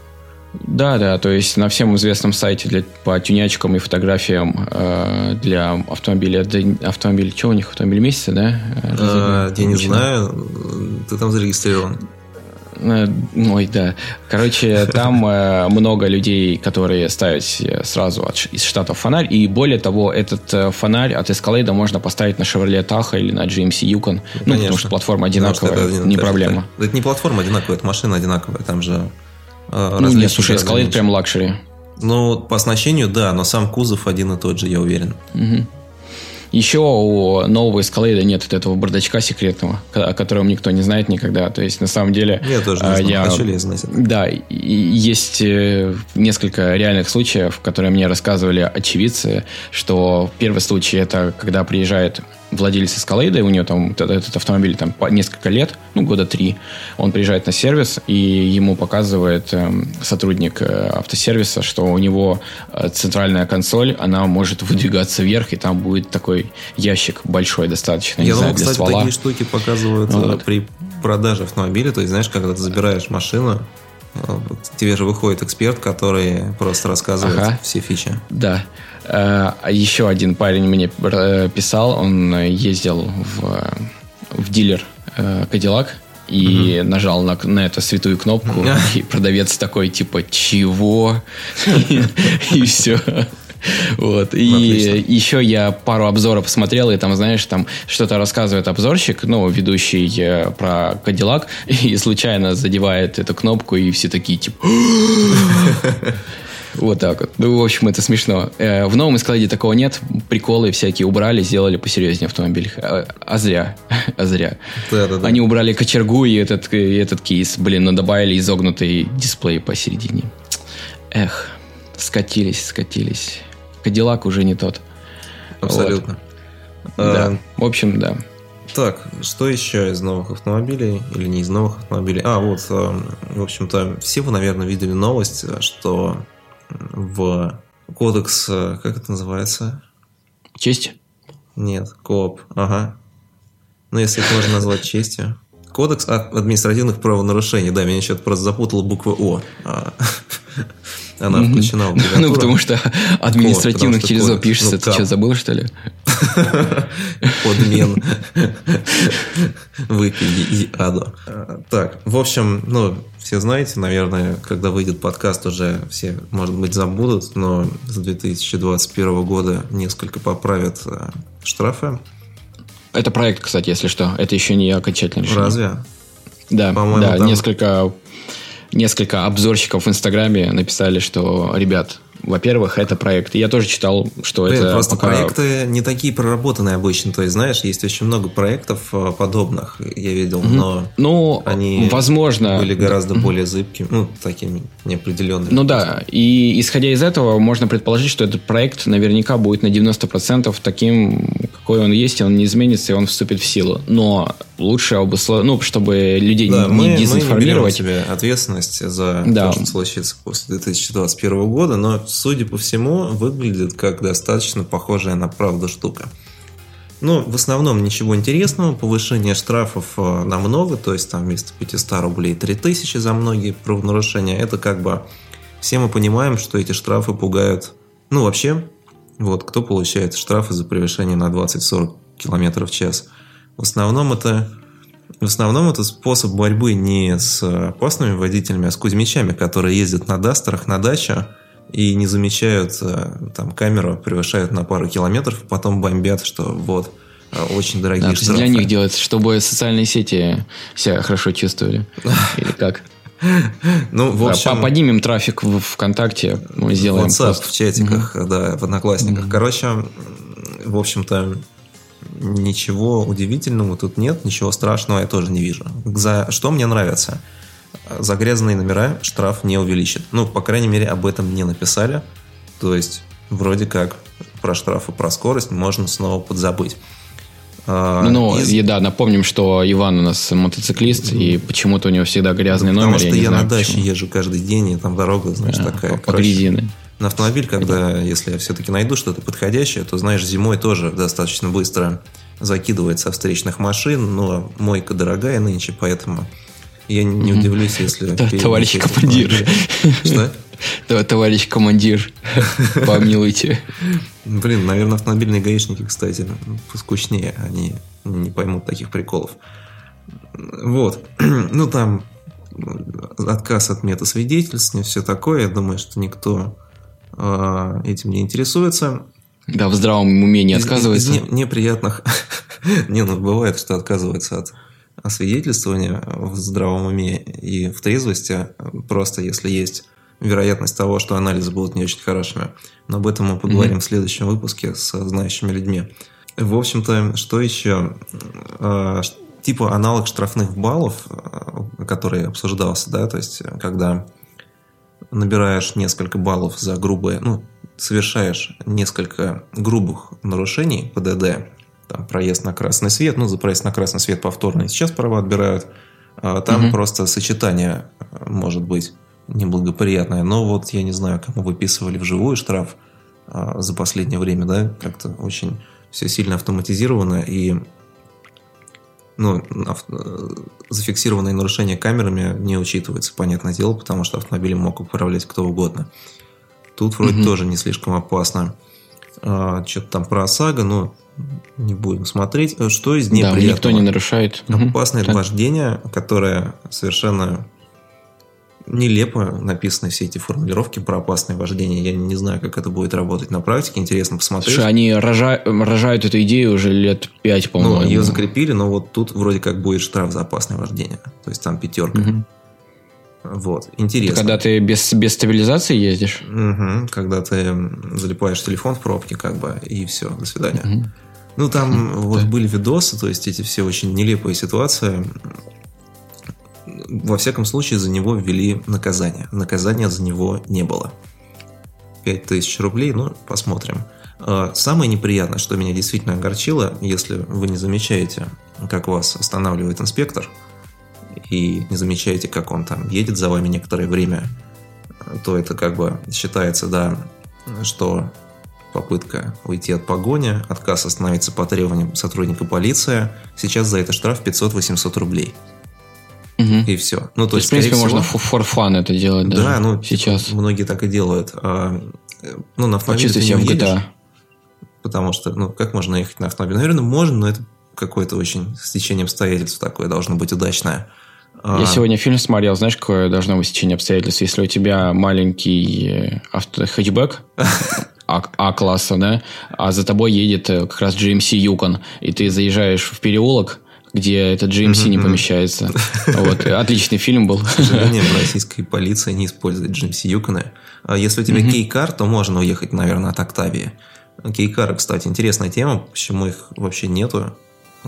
Да, да, то есть на всем известном сайте для, по тюнячкам и фотографиям э, для автомобиля, автомобиль, что у них, автомобиль месяца, да? А, я не знаю, ты там зарегистрирован. Э, ой, да. Короче, там э, много людей, которые ставят сразу из штатов фонарь. И более того, этот э, фонарь от Escalade можно поставить на Chevrolet Tahoe или на GMC Yukon. Ну, потому что платформа одинаковая, потому это, не проблема. Это, это не платформа одинаковая, это машина одинаковая. Там же э, Ну, нет, слушай, Escalade прям luxury. Ну, по оснащению, да, но сам кузов один и тот же, я уверен. Угу. Еще у нового Escalade нет вот этого бардачка секретного, о котором никто не знает никогда. То есть, на самом деле... Я тоже не а, знаю, я, хочу ли я знать это. Да, есть э, несколько реальных случаев, которые мне рассказывали очевидцы, что первый случай это когда приезжает владелец Escalade, у него там этот автомобиль там несколько лет, ну, года три, он приезжает на сервис, и ему показывает э, сотрудник э, автосервиса, что у него э, центральная консоль, она может выдвигаться вверх, и там будет такой ящик большой достаточно, Я не думал, знаю, кстати, ствола. такие штуки показывают э, вот. при продаже автомобиля, то есть, знаешь, когда ты забираешь машину, э, тебе же выходит эксперт, который просто рассказывает ага. все фичи. Да. А еще один парень мне э, писал, он ездил в, в дилер Кадиллак и угу. нажал на, на эту святую кнопку, и продавец такой, типа, чего? И все. Вот. И Отлично. еще я пару обзоров посмотрел, и там, знаешь, там что-то рассказывает обзорщик, ну, ведущий э, про Кадиллак, и случайно задевает эту кнопку, и все такие, типа... Вот так вот. Ну, в общем, это смешно. Э, в новом эскаладе такого нет. Приколы всякие убрали, сделали посерьезнее автомобиль. А, а зря. А зря. Да, да, да. Они убрали кочергу и этот, и этот кейс. Блин, но добавили изогнутый дисплей посередине. Эх, скатились, скатились. Кадиллак уже не тот. Абсолютно. Вот. Да. А, в общем, да. Так, что еще из новых автомобилей или не из новых автомобилей? А, вот, э, в общем-то, все вы, наверное, видели новость, что в кодекс, э, как это называется? Честь? Нет, КОП, ага. Ну, если это можно назвать честью. Кодекс административных правонарушений. Да, меня что-то просто запутала буква О. А, Она включена в Ну, потому что административных через О пишется. Ты что, забыл, что ли? Подмен. Выпили и адо. Так, в общем, ну, все знаете, наверное, когда выйдет подкаст, уже все, может быть, забудут, но с 2021 года несколько поправят э, штрафы. Это проект, кстати, если что. Это еще не окончательное решение. Разве? Да, да, там... несколько, несколько обзорщиков в Инстаграме написали, что, ребят, во-первых, это проект. Я тоже читал, что Блин, это... Просто пока... проекты не такие проработанные обычно. То есть, знаешь, есть очень много проектов э, подобных, я видел, mm-hmm. но ну, они возможно, были гораздо mm-hmm. более зыбкими, ну, такими неопределенными. Ну да, и исходя из этого, можно предположить, что этот проект наверняка будет на 90% таким, какой он есть, и он не изменится, и он вступит в силу. Но лучше обусловить, ну, чтобы людей да, не, мы, дезинформировать. Мы не берем себе ответственность за да. то, что случится после 2021 года, но судя по всему, выглядит как достаточно похожая на правду штука. Ну, в основном ничего интересного, повышение штрафов э, намного, то есть там вместо 500 рублей 3000 за многие правонарушения. Это как бы все мы понимаем, что эти штрафы пугают, ну вообще, вот кто получает штрафы за превышение на 20-40 км в час. В основном это в основном это способ борьбы не с опасными водителями, а с кузьмичами, которые ездят на дастерах на дачу, и не замечают там камеру, превышают на пару километров, потом бомбят, что вот э, очень дорогие да, штрафы. Для них делается, чтобы социальные сети себя хорошо чувствовали. Или как? Ну, в общем... Поднимем трафик в ВКонтакте, мы сделаем WhatsApp, пост. в чатиках, угу. да, в Одноклассниках. Угу. Короче, в общем-то, ничего удивительного тут нет, ничего страшного я тоже не вижу. За что мне нравится – за грязные номера штраф не увеличит. Ну, по крайней мере, об этом не написали. То есть, вроде как про штрафы, про скорость можно снова подзабыть. А, ну, из... и да, напомним, что Иван у нас мотоциклист, mm-hmm. и почему-то у него всегда грязный ну, номер. Потому что я, я на даче почему. езжу каждый день, и там дорога, знаешь, а, такая. По грязины. На автомобиль, когда, да. если я все-таки найду что-то подходящее, то, знаешь, зимой тоже достаточно быстро закидывается встречных машин, но мойка дорогая нынче, поэтому я не удивлюсь, если... Товарищ командир. Что? Товарищ командир, помилуйте. Блин, наверное, автомобильные гаишники, кстати, поскучнее. Они не поймут таких приколов. Вот. Ну, там отказ от метасвидетельств, все такое. Я думаю, что никто э, этим не интересуется. Да, в здравом уме не отказывается. Из, из неприятных... не, ну, бывает, что отказывается от освидетельствования в здравом уме и в трезвости, просто если есть вероятность того, что анализы будут не очень хорошими. Но об этом мы поговорим mm-hmm. в следующем выпуске с знающими людьми. В общем-то, что еще? А, типа аналог штрафных баллов, а, который обсуждался, да, то есть когда набираешь несколько баллов за грубое, ну, совершаешь несколько грубых нарушений ПДД, там, проезд на красный свет, ну, за проезд на красный свет повторно сейчас права отбирают. А там угу. просто сочетание э, может быть неблагоприятное. Но вот я не знаю, кому выписывали вживую штраф а, за последнее время, да, как-то очень все сильно автоматизировано и ну, авто, зафиксированные нарушения камерами не учитываются, понятное дело, потому что автомобилем мог управлять кто угодно. Тут вроде угу. тоже не слишком опасно. А, что-то там про ОСАГО, но не будем смотреть. Что из неприятного? Да, никто не нарушает. Опасное угу. вождение, которое совершенно нелепо написаны все эти формулировки про опасное вождение. Я не знаю, как это будет работать на практике. Интересно посмотреть. Слушай, они рожа... рожают эту идею уже лет пять, по-моему. Ну, ее закрепили, но вот тут вроде как будет штраф за опасное вождение. То есть там пятерка. Угу. Вот, интересно. Это когда ты без, без стабилизации ездишь? Угу, когда ты залипаешь телефон в пробке, как бы, и все, до свидания. Угу. Ну, там угу, вот были видосы, то есть эти все очень нелепые ситуации. Во всяком случае, за него ввели наказание. Наказания за него не было. 5000 рублей, ну, посмотрим. А, самое неприятное, что меня действительно огорчило, если вы не замечаете, как вас останавливает инспектор – и не замечаете, как он там едет за вами некоторое время, то это как бы считается, да, что попытка уйти от погони, отказ остановиться по требованиям сотрудника полиции. Сейчас за это штраф 500-800 рублей. Угу. И все. Ну, то, то есть, в принципе, всего, можно for fun это делать, да? Да, ну, сейчас. Многие так и делают. А, ну, на автомобиле ты не уедешь, GTA. потому что, ну, как можно ехать на автомобиле? Наверное, можно, но это какое-то очень стечение обстоятельств такое должно быть удачное. Я а... сегодня фильм смотрел, знаешь, какое должно быть стечение обстоятельств? Если у тебя маленький э, авто хэтчбэк, А-класса, да, а за тобой едет э, как раз GMC Yukon, и ты заезжаешь в переулок, где этот GMC не помещается. Вот. Отличный фильм был. К сожалению, российской полиции не использует GMC. А если у тебя кейкар, то можно уехать, наверное, от Октавии. Кейкары, кстати, интересная тема, почему их вообще нету.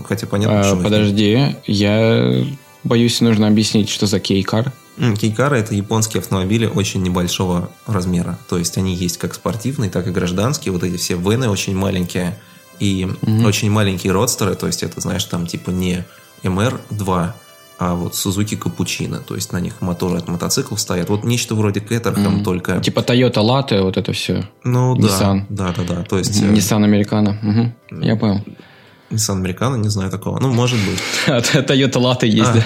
Хотя понятно, а, почему. Подожди, я боюсь, нужно объяснить, что за кейкар. Кейкары – это японские автомобили очень небольшого размера. То есть они есть как спортивные, так и гражданские. Вот эти все вены очень маленькие и mm очень маленькие родстеры. То есть это, знаешь, там типа не MR2, а вот Suzuki Cappuccino. То есть на них моторы от мотоциклов стоят. Вот нечто вроде Caterham, mm только... Типа Toyota Latte, вот это все. Ну Nissan. да, да, да, да. То есть... Э, Nissan Americano. Угу. Я понял. Nissan Americano, не знаю такого. Ну, может быть. А Toyota Latte есть, а, да?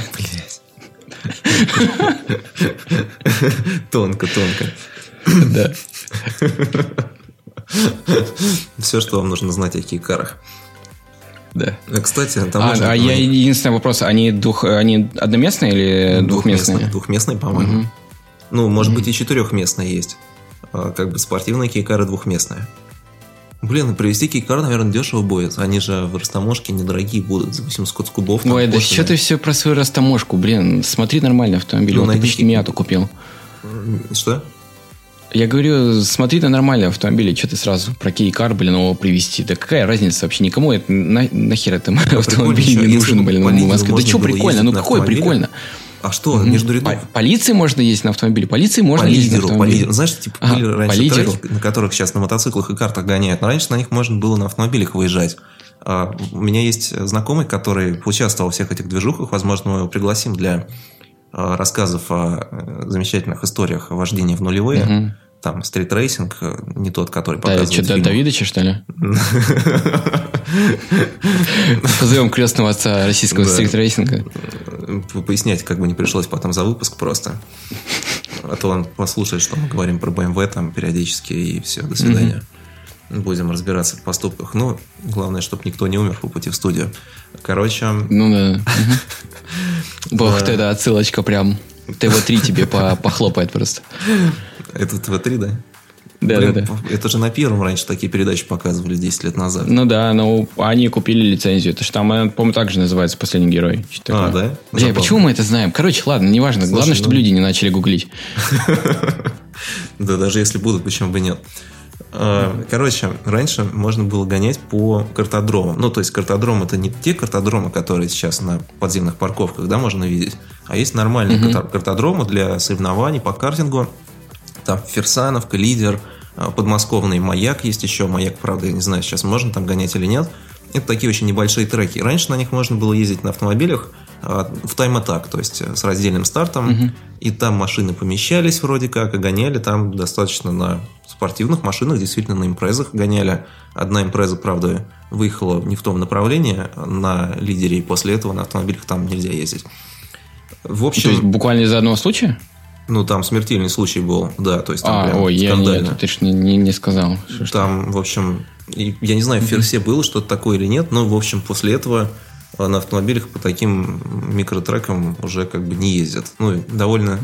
Тонко, тонко. Да. Все, что вам нужно знать о кейкарах. Да. А, кстати, там а, а я единственный вопрос, они двух, они одноместные или двухместные? Двухместные, по-моему. Угу. Ну, может быть, и четырехместные есть. А, как бы спортивные кейкары двухместные. Блин, привезти кейкар, наверное, дешево будет. Они же в растаможке недорогие будут. За 800 кубов. Ой, да что ты все про свою растаможку? Блин, смотри нормальный автомобиль. Ну, вот ты почти Миату купил. Что? Я говорю, смотри на нормальный автомобиль, что ты сразу про кейкар, блин, его привезти. Да какая разница вообще? Никому это на, нахер это автомобиль не нужен, блин, в Москве. Да что прикольно? Ну какое прикольно? А что, угу. между рядов? По полиции можно ездить на автомобиле, полиции можно по ездить лидеру, на автомобиле. По лидеру. Знаешь, типа были раньше лидеру. треки, на которых сейчас на мотоциклах и картах гоняют, но раньше на них можно было на автомобилях выезжать. А, у меня есть знакомый, который участвовал во всех этих движухах, возможно, мы его пригласим для а, рассказов о э, замечательных историях вождения в нулевые. Угу. Там стрит-рейсинг, э, не тот, который показывает Да, что, Давидыча, что ли? Позовем крестного отца российского стрит-рейсинга. Пояснять как бы не пришлось потом за выпуск просто. А то он послушает, что мы говорим про BMW там периодически, и все, до свидания. Будем разбираться в поступках. Ну, главное, чтобы никто не умер по пути в студию. Короче... Ну да. Бог, да, отсылочка прям. ТВ-3 тебе похлопает просто. Это ТВ-3, да? Да, Блин, да, да. Это же на первом раньше такие передачи показывали 10 лет назад. Ну да, но они купили лицензию. Это же там, э, по-моему, так же называется «Последний герой». А, да? Бля, почему мы это знаем? Короче, ладно, неважно. Слушай, Главное, ну... чтобы люди не начали гуглить. Да, даже если будут, почему бы нет. А, короче, раньше можно было гонять по картодромам. Ну, то есть картодром это не те картодромы, которые сейчас на подземных парковках, да, можно видеть, а есть нормальные угу. картодромы для соревнований по картингу. Там Ферсановка, Лидер, а, подмосковный Маяк есть еще. Маяк, правда, я не знаю, сейчас можно там гонять или нет. Это такие очень небольшие треки. Раньше на них можно было ездить на автомобилях а, в тайм-атак, то есть с раздельным стартом. Угу. И там машины помещались вроде как, и гоняли там достаточно на спортивных машинах, действительно на импрезах гоняли. Одна импреза, правда, выехала не в том направлении на лидере, и после этого на автомобилях там нельзя ездить. В общем... То есть буквально из-за одного случая? Ну, там смертельный случай был, да, то есть там а, прям ой, скандально. Я, ты же не, не, не сказал. Что, там, что? в общем, я не знаю, в Ферсе было что-то такое или нет, но, в общем, после этого на автомобилях по таким микротрекам уже как бы не ездят. Ну, довольно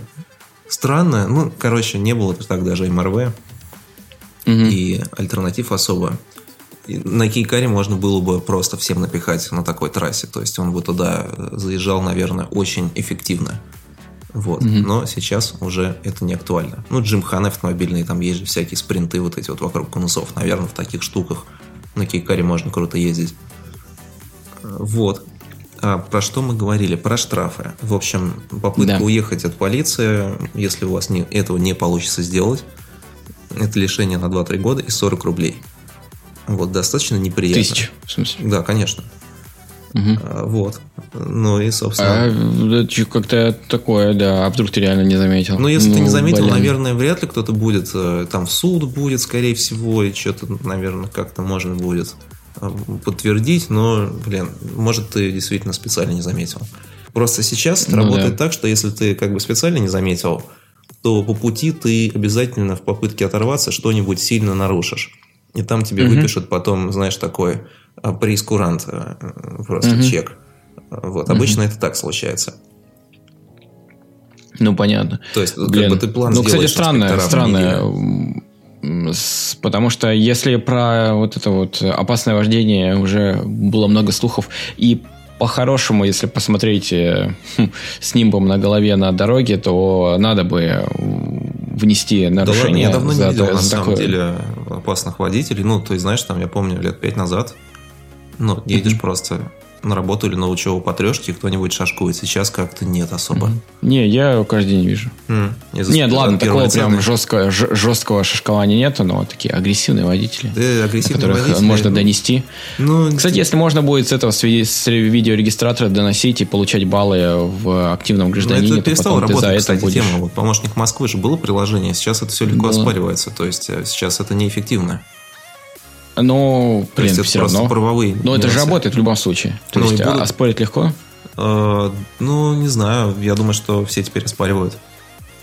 странно. Ну, короче, не было так даже МРВ. Угу. И альтернатив особо. на Кейкаре можно было бы просто всем напихать на такой трассе. То есть он бы туда заезжал, наверное, очень эффективно. Вот. Угу. Но сейчас уже это не актуально. Ну, джимханы автомобильные, там есть же всякие спринты вот эти вот вокруг конусов. Наверное, в таких штуках на Кейкаре можно круто ездить. Вот. А про что мы говорили? Про штрафы. В общем, попытка да. уехать от полиции, если у вас не, этого не получится сделать, это лишение на 2-3 года и 40 рублей. Вот, достаточно неприятно. Тысяч, в смысле? Да, конечно. Угу. А, вот. Ну и, собственно... А, как-то такое, да. А вдруг ты реально не заметил? Ну, если ну, ты не заметил, блин. наверное, вряд ли кто-то будет. Э, там в суд будет, скорее всего, и что-то, наверное, как-то можно будет э, подтвердить. Но, блин, может, ты действительно специально не заметил. Просто сейчас это Ну работает да. так, что если ты как бы специально не заметил, то по пути ты обязательно в попытке оторваться что-нибудь сильно нарушишь. И там тебе Мгм. выпишут потом, знаешь, такой а, прейскурант, э, просто Мгм. чек. Вот, обычно это так случается. Ну, понятно. То есть, как Блин. бы ты план ну, кстати, странное, странное. Потому что если про вот это вот опасное вождение уже было много слухов, и по-хорошему, если посмотреть э, хм, с нимбом на голове на дороге, то надо бы м, внести Да ладно, нарушение. я давно не за видел, то- на за самом такое. деле, опасных водителей. Ну, то есть, знаешь, там, я помню, лет пять назад, ну, едешь Мгм. просто на работу или на учебу по трешке, кто-нибудь шашкует. Сейчас как-то нет особо. Не, я каждый день вижу. М, из- Нет, ладно, такого прям лица, жесткого, жесткого шашкования нету, но такие агрессивные водители, Да, агрессивные которых водители, можно донести. Ну, Кстати, если можно будет с этого с ви- с видеорегистратора доносить и получать баллы в активном ну, гражданине, это то перестало ты за работать, это кстати, будешь... тема. Вот помощник Москвы же было приложение, сейчас это все легко Было. оспаривается. То есть, э, сейчас это неэффективно. Ну, блин, есть, все равно. правовые Но это же работает в любом случае. То Ну, есть, а- будут- оспорить легко? Э, ну, не знаю, я думаю, что все теперь оспаривают.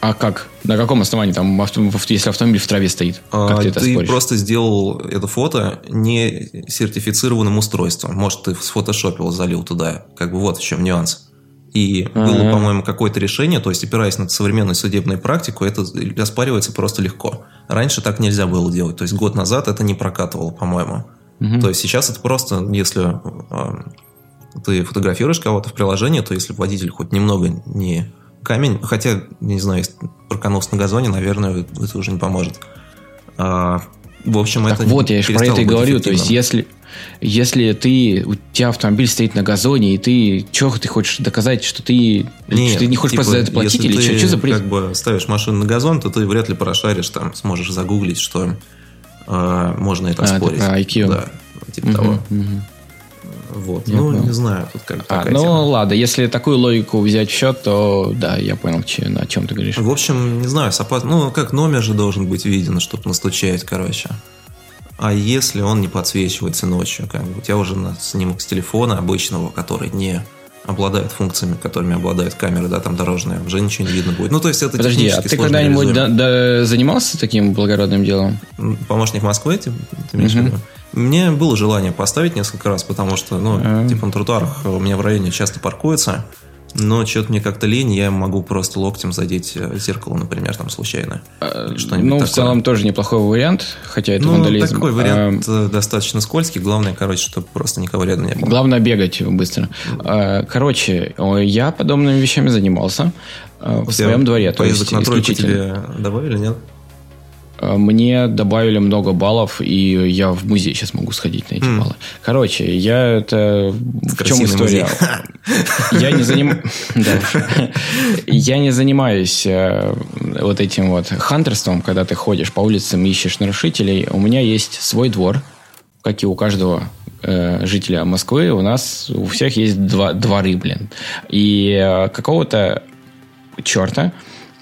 А как? На каком основании там, авто- если автомобиль в траве стоит? А, Как ты это споришь? просто сделал это фото не сертифицированным устройством. Может, ты сфотошопил, залил туда. Как бы вот в чем нюанс. И было, Ага. по-моему, какое-то решение, то есть, опираясь на современную судебную практику, это оспаривается просто легко. Раньше так нельзя было делать. То есть, год назад это не прокатывало, по-моему. Мгм. То есть, сейчас это просто, если а, ты фотографируешь кого-то в приложении, то если водитель хоть немного не камень, хотя, не знаю, если проканул на газоне, наверное, это уже не поможет. А, в общем, Так это вот, я же про это и говорю. То есть, если, если ты, у тебя автомобиль стоит на газоне, и ты, что ты хочешь доказать, что ты, Нет, что ты не хочешь типа, просто за это платить, если или ты что, что за бред? как бы ставишь машину на газон, то ты вряд ли прошаришь, там сможешь загуглить, что а, можно это А, спорить. про IQ. Да, типа Мгм, того. мгм. Вот. Я ну, понял. не знаю, тут как А, ну тема. ладно, если такую логику взять в счет, то да, я понял, че- о чем ты говоришь. В общем, не знаю, с опас- ну, как номер же должен быть виден, чтобы настучать, короче. А если он не подсвечивается ночью, как бы, у тебя уже на снимок с телефона обычного, который не обладает функциями, которыми обладают камеры, да, там дорожные, уже ничего не видно будет. Ну, то есть это Подожди, а ты когда-нибудь да- да- занимался таким благородным делом? Помощник Москвы, ты, ты имеешь в виду? Мне было желание поставить несколько раз, потому что, ну, А. типа на тротуарах у меня в районе часто паркуются, но что-то мне как-то лень, я могу просто локтем задеть э, зеркало, например, там случайно. А, Что-нибудь ну, в такое. целом тоже неплохой вариант, хотя это ну, вандализм. такой А, вариант э, достаточно скользкий. Главное, короче, чтобы просто никого рядом не было. Главное бегать быстро. А, Короче, я подобными вещами занимался а, в своем дворе. То есть Поездок на тройку тебе добавили, нет? А, Мне добавили много баллов, и я в музей сейчас могу сходить на эти М. баллы. Короче, я это... В чем Красивый история? музей. Я не заним... Да. Я не занимаюсь э, вот этим вот хантерством, когда ты ходишь по улицам и ищешь нарушителей. У меня есть свой двор, как и у каждого э, жителя Москвы. У нас у всех есть два, дворы, блин. И э, какого-то черта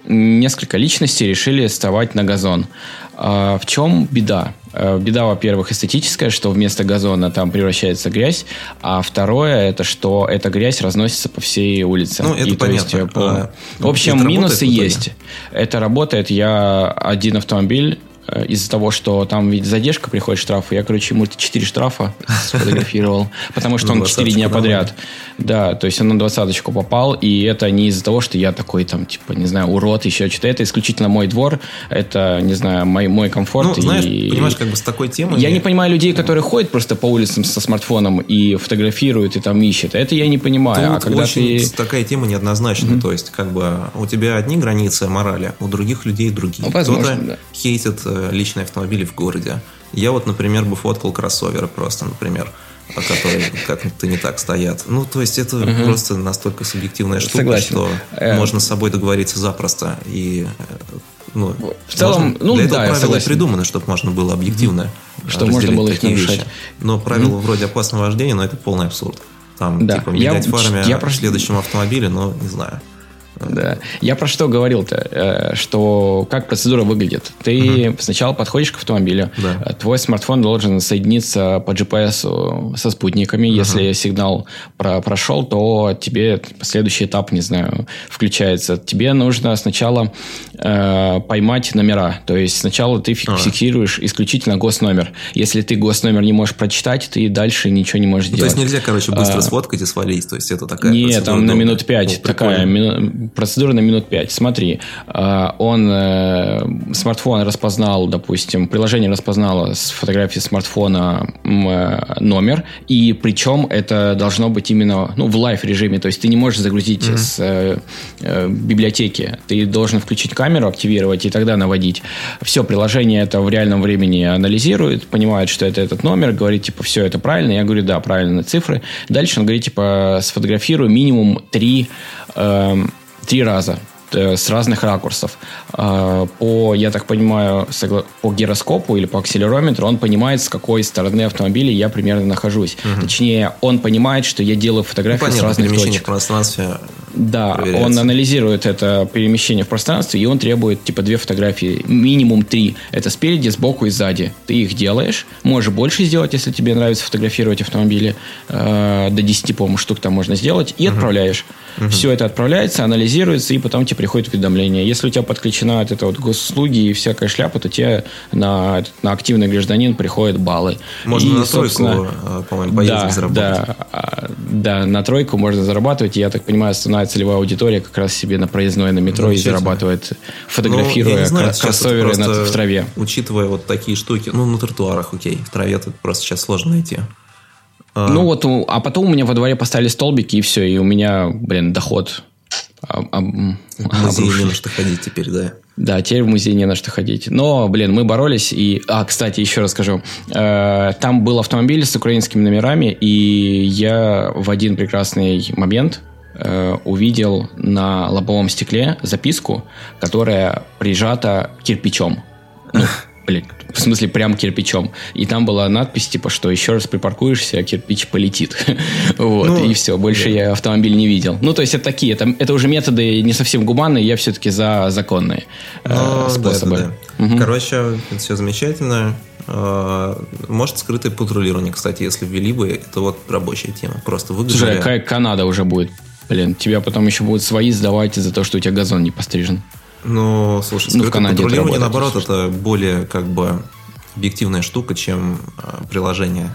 несколько личностей решили вставать на газон. А в чем беда? Э, Беда, во-первых, эстетическая, что вместо газона там превращается грязь, а второе, это что эта грязь разносится по всей улице. Ну, это И, есть, понятно. э, по- А, В общем, минусы работает есть. Это работает. Я один автомобиль из-за того, что там ведь задержка приходит штрафы. Я, короче, ему 4 штрафа сфотографировал, потому что он 4 дня подряд. Да, то есть он на двадцаточку попал, и это не из-за того, что я такой там, типа, не знаю, урод, еще что-то. Это исключительно мой двор, это, не знаю, мой, мой комфорт. Ну, знаешь, и- понимаешь, как бы с такой темой... Я не понимаю людей, которые ходят просто по улицам со смартфоном и фотографируют, и там ищут. Это я не понимаю. а Тут когда очень ты... такая тема неоднозначная. То есть, как бы у тебя одни границы морали, у других людей другие. Ну, возможно, Кто-то да. хейтит э, личные автомобили в городе. Я вот, например, бы фоткал кроссоверы просто, например, которые как-то не так стоят. Ну, то есть, это просто настолько субъективная штука, Согласен. что Э, можно с собой договориться запросто. И, э, ну, В целом, можно- ну для этого да, я правила согласен. придуманы, чтобы можно было объективно Что можно было такие нарушать. вещи. Но правила вроде опасного вождения, но это полный абсурд. Там, Да. типа, Я- менять фарами я в просто- следующем автомобиле, но не знаю. Да. Я про что говорил-то? Э, что как процедура выглядит? Ты угу. сначала подходишь к автомобилю, да. твой смартфон должен соединиться по GPS со спутниками. Угу. Если сигнал про прошел, то тебе следующий этап, не знаю, включается. Тебе нужно сначала э, поймать номера. То есть сначала ты а. фиксируешь исключительно госномер. Если ты госномер не можешь прочитать, ты дальше ничего не можешь ну, сделать. То есть нельзя, короче, быстро а, сфоткать и свалить. То есть это такая Нет, там на минут пять ну, такая процедура на минут 5. Смотри, а, он, э, смартфон распознал, допустим, приложение распознало с фотографии смартфона э, номер, и причем это должно быть именно ну, в live режиме, то есть ты не можешь загрузить mm-hmm. с э, библиотеки, ты должен включить камеру, активировать и тогда наводить. Все, приложение это в реальном времени анализирует, понимает, что это этот номер, говорит, типа, все это правильно, я говорю, да, правильные цифры. Дальше он говорит, типа, сфотографирую минимум три эм, три раза э, с разных ракурсов. А, по, я так понимаю, по гироскопу или по акселерометру он понимает, с какой стороны автомобиля я примерно нахожусь. Угу. Точнее, он понимает, что я делаю фотографии ну, понятно, с разных точек. в пространстве да, он анализирует это перемещение в пространстве, и он требует, типа, две фотографии, минимум три. Это спереди, сбоку и сзади. Ты их делаешь, можешь больше сделать, если тебе нравится фотографировать автомобили. Э, до 10, по-моему, штук там можно сделать, и uh отправляешь. Uh Все это отправляется, анализируется, и потом тебе приходит уведомление. Если у тебя подключена от этого вот госуслуги и всякая шляпа, то тебе на, на активный гражданин приходят баллы. Можно и, на тройку, э, по-моему, поездок да, заработать. Да, а, да, на тройку можно зарабатывать. Я так понимаю, основная целевая аудитория как раз себе на проездной на метро и зарабатывает, фотографируя ну, знаю, кроссоверы на, в траве. Учитывая вот такие штуки, ну, на тротуарах, окей, в траве тут просто сейчас сложно найти. А... Ну вот, а потом у меня во дворе поставили столбики, и все, и у меня, блин, доход об, об, в музей не на что ходить теперь, да? Да, теперь в музей не на что ходить. Но, блин, мы боролись. И, а, кстати, еще расскажу. Э, там был автомобиль с украинскими номерами, и я в один прекрасный момент Э, увидел на лобовом стекле записку, которая прижата кирпичом. Ну, блин, в смысле, прям кирпичом. И там была надпись, типа, что еще раз припаркуешься, кирпич полетит. вот, ну, и все, больше да. я автомобиль не видел. Ну, то есть, это такие, это, это уже методы не совсем гуманные, я все-таки за законные э, ну, способы. Да, да, да. Угу. Короче, это все замечательно. Э, может, скрытое патрулирование, кстати, если ввели бы, это вот рабочая тема. Просто выгодно. Слушай, какая Канада уже будет Блин, тебя потом еще будут свои сдавать из-за того, что у тебя газон не пострижен. Ну, слушай, ну, в Канаде патрулирование, это наоборот, это более как бы объективная штука, чем э, приложение.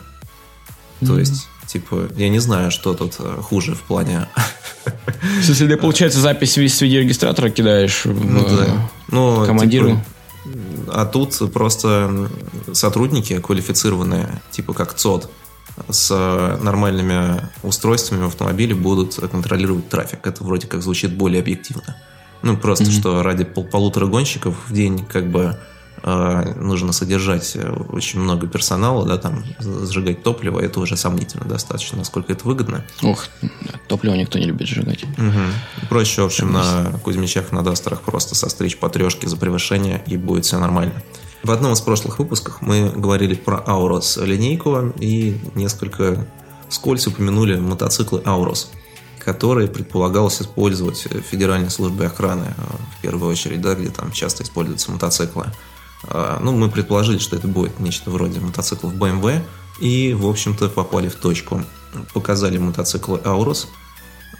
Mm-hmm. То есть, типа, я не знаю, что тут э, хуже в плане... Если ты, получается, запись с видеорегистратора кидаешь ну, в да. ну, командиру? Типа, а тут просто сотрудники квалифицированные, типа как ЦОД, с нормальными устройствами в автомобиле будут контролировать трафик. Это вроде как звучит более объективно. Ну, просто, mm-hmm. что ради пол- полутора гонщиков в день как бы э, нужно содержать очень много персонала, да, там, сжигать топливо, это уже сомнительно достаточно, насколько это выгодно. Ох, топливо никто не любит сжигать. Угу. Проще, в общем, на Кузьмичах, на Дастерах просто состричь по трешке за превышение, и будет все нормально. В одном из прошлых выпусков мы говорили про Aurus линейку и несколько скользь упомянули мотоциклы Aurus, которые предполагалось использовать Федеральной службе охраны э, в первую очередь, да, где там часто используются мотоциклы. Э, ну, мы предположили, что это будет нечто вроде мотоциклов BMW, и, в общем-то, попали в точку. Показали мотоциклы Aurus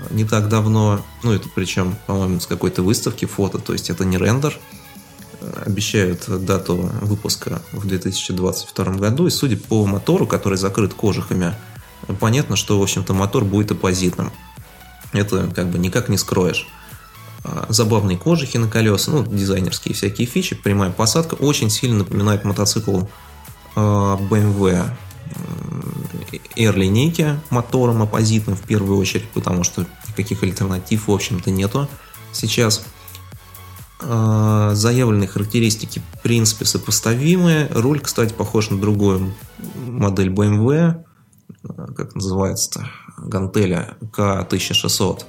не так давно, ну, это причем, по-моему, с какой-то выставки фото, то есть это не рендер, обещают дату выпуска в 2022 году. И судя по мотору, который закрыт кожухами, понятно, что, в общем-то, мотор будет оппозитным. Это как бы никак не скроешь. А, забавные кожухи на колеса, ну, дизайнерские всякие фичи, прямая посадка. Очень сильно напоминает мотоцикл BMW а, R-линейки мотором оппозитным в первую очередь, потому что никаких альтернатив, в общем-то, нету сейчас. А, заявленные характеристики в принципе сопоставимые. Руль, кстати, похож на другую модель BMW, как называется-то, гантеля К1600.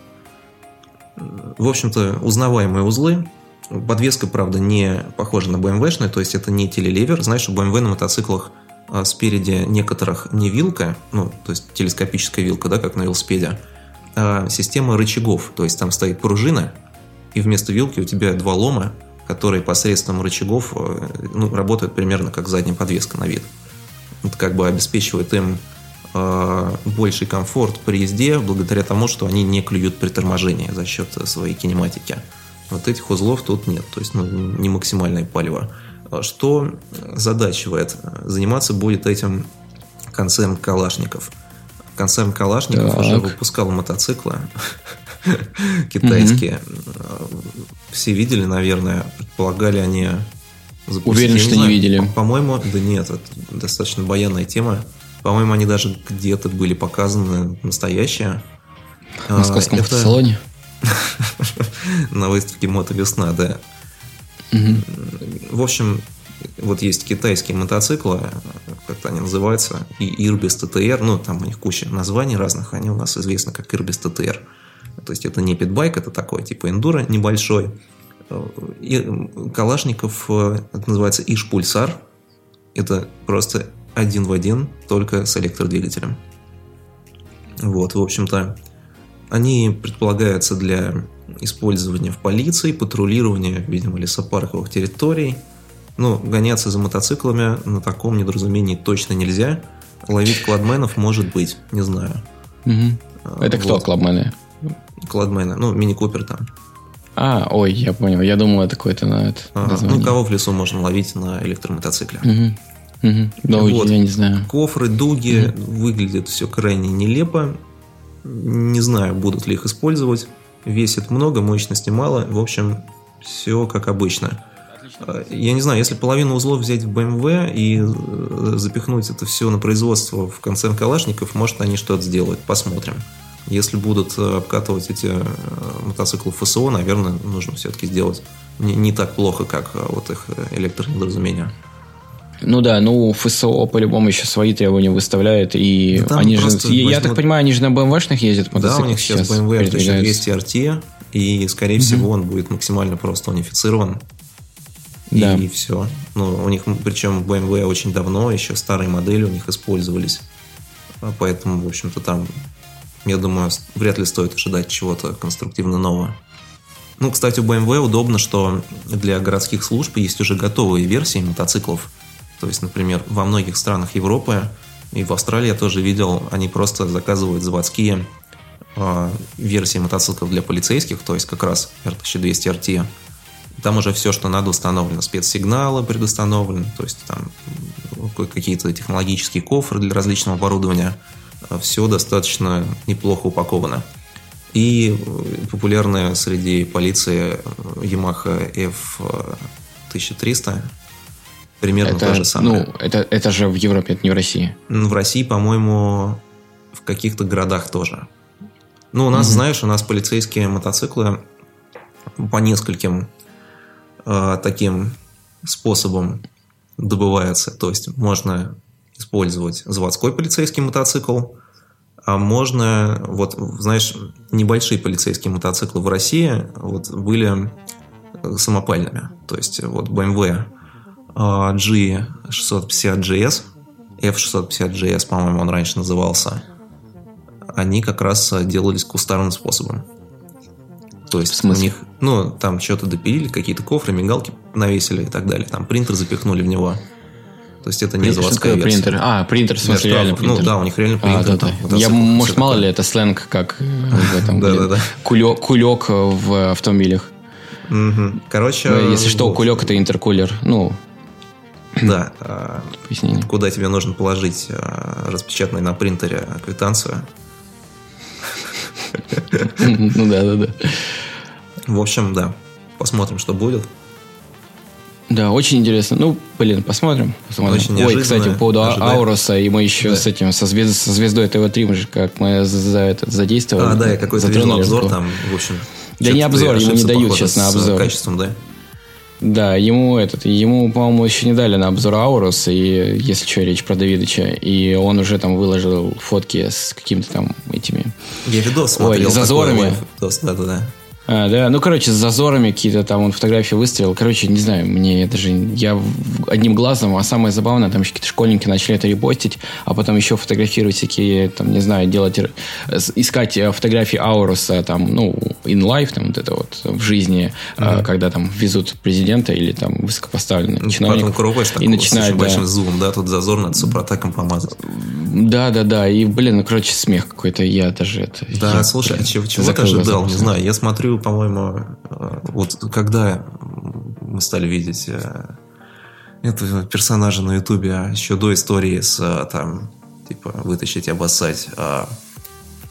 В общем-то, узнаваемые узлы. Подвеска, правда, не похожа на BMW-шную, то есть это не телелевер. Знаешь, у BMW на мотоциклах а, спереди некоторых не вилка, ну, то есть телескопическая вилка, да, как на велосипеде, а система рычагов. То есть там стоит пружина, и вместо вилки у тебя два лома, которые посредством рычагов э, ну, работают примерно как задняя подвеска на вид. Это как бы обеспечивает им больший комфорт при езде благодаря тому, что они не клюют при торможении за счет своей кинематики. Вот этих узлов тут нет, то есть ну, не максимальное палево. Что задачивает? Заниматься будет этим концерн Калашников. Концерн Калашников так. уже выпускал мотоциклы китайские. Все видели, наверное, предполагали они запустить. Уверен, что не видели. По-моему, да нет, это достаточно баянная тема. По-моему, они даже где-то были показаны настоящие. В московском это... салоне? На выставке Мото Весна, да. В общем, вот есть китайские мотоциклы, как-то они называются, и Irbis TTR, ну, там у них куча названий разных, они у нас известны как Irbis TTR. То есть это не питбайк, это такой типа эндуро небольшой. И Калашников, э, это называется Иш Пульсар. Это просто один в один, только с электродвигателем. Вот, в общем-то, они предполагаются для использования в полиции, патрулирования, видимо, лесопарковых территорий. Ну, гоняться за мотоциклами на таком недоразумении точно нельзя. Ловить кладменов может быть, не знаю. Угу. Это вот. кто кладмены? Кладмены, ну, мини-купер там. А, ой, я понял. Я думал, это какой-то на это. Ага. Ну, кого в лесу можно ловить на электромотоцикле. Угу. Угу. Да, вот. я не знаю. Кофры, дуги, угу. выглядят все крайне нелепо. Не знаю, будут ли их использовать. Весит много, мощности мало. В общем, все как обычно. А, я не знаю, если половину узлов взять в BMW и э, запихнуть это все на производство в концерн Калашников, может, они что-то сделают. Посмотрим. Если будут э, обкатывать эти э, мотоциклы ФСО, наверное, нужно все-таки сделать не, не так плохо, как вот их электронедоразумения. Ну да, ну ФСО по-любому еще свои требования выставляют, и да они же, я, я так понимаю, они же на BMW-шных ездят Да, у них сейчас, BMW 1200 RT, и, скорее угу. всего, он будет максимально просто унифицирован. И, да. и все. Ну, у них, причем BMW очень давно, еще старые модели у них использовались. А поэтому, в общем-то, там, я думаю, вряд ли стоит ожидать чего-то конструктивно нового. Ну, кстати, у BMW удобно, что для городских служб есть уже готовые версии мотоциклов, то есть, например, во многих странах Европы и в Австралии я тоже видел, они просто заказывают заводские э, версии мотоциклов для полицейских, то есть как раз R1200 RT. Там уже все, что надо, установлено. Спецсигналы предустановлены, то есть там какие-то технологические кофры для различного оборудования. Все достаточно неплохо упаковано. И популярная среди полиции Yamaha F1300 Примерно это, то же самое. Ну, это, это же в Европе, это не в России. В России, по-моему, в каких-то городах тоже. Ну, у нас, mm знаешь, у нас полицейские мотоциклы по нескольким э, таким способам добываются. То есть можно использовать заводской полицейский мотоцикл, а можно, вот, знаешь, небольшие полицейские мотоциклы в России вот, были самопальными. То есть вот BMW G650GS, F650GS, по-моему, он раньше назывался, они как раз делались кустарным способом. То есть у них, ну, там что-то допилили, какие-то кофры, мигалки навесили и так далее. Там принтер запихнули в него. То есть это не заводская версия. принтер? А, принтер, в смысле, реально принтер. Ну да, у них реально принтер. А, да, да. Я, может, мало ли это сленг, как да. Кулек, кулек в автомобилях. Короче... Если что, кулек это интеркулер. Ну, да. Пояснение. Куда тебе нужно положить а, распечатанную на принтере квитанцию. Ну да, да, да. В общем, да. Посмотрим, что будет. Да, очень интересно. Ну, блин, посмотрим. посмотрим. Очень Ой, кстати, по поводу ожидать. Ауруса, и мы еще да. с этим, со, звезд, со звездой ТВ-3, мы же как мы за это задействовали. А, да, я какой-то обзор там, в общем. Да не обзор, ему не дают, честно, обзор. качеством, да? Да, ему этот, ему, по-моему, еще не дали на обзор Аурус, и если что, речь про Давидыча, и он уже там выложил фотки с какими-то там этими... Я видос смотрел. Ой, зазорами. Видос, да-да-да. А, да, ну, короче, с зазорами какие-то там он фотографии выставил. Короче, не знаю, мне даже... Я одним глазом, а самое забавное, там еще какие-то школьники начали это репостить, а потом еще фотографировать всякие, там, не знаю, делать... Искать э, фотографии Ауруса, там, ну, in life, там, вот это вот, в жизни, mm-hmm. когда там везут президента или там высокопоставленных ну, чиновников. Потом крупаешь и начинают, да. большим зум, да, тут зазор надо супротеком помазать. Да, да, да, и, блин, ну, короче, смех какой-то, я даже это... Да, я, слушай, а чего, чего ты ожидал, не знаю, я смотрю по-моему, э, вот когда мы стали видеть э, этого персонажа на Ютубе а еще до истории с э, там, типа, вытащить и обоссать,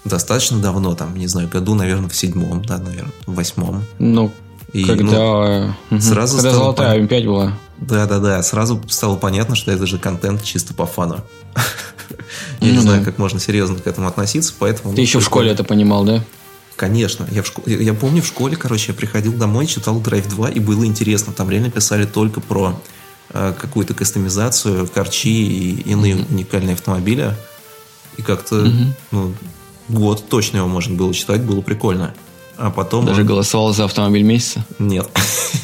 достаточно давно, там, не знаю, году, наверное, в седьмом, да, наверное, в восьмом. Ну, и, когда, ну, сразу когда золотая пон... 5 была. Да-да-да, сразу стало понятно, что это же контент чисто по фану. Я не ну знаю, как можно серьезно к этому относиться, поэтому... Ты еще в школе это понимал, да? Конечно. Я, в школ... я помню в школе, короче, я приходил домой, читал Drive 2, и было интересно. Там реально писали только про э, какую-то кастомизацию, корчи и иные mm-hmm. уникальные автомобили. И как-то, mm-hmm. ну, год точно его можно было читать, было прикольно. А потом... Даже он... голосовал за автомобиль месяца? Нет.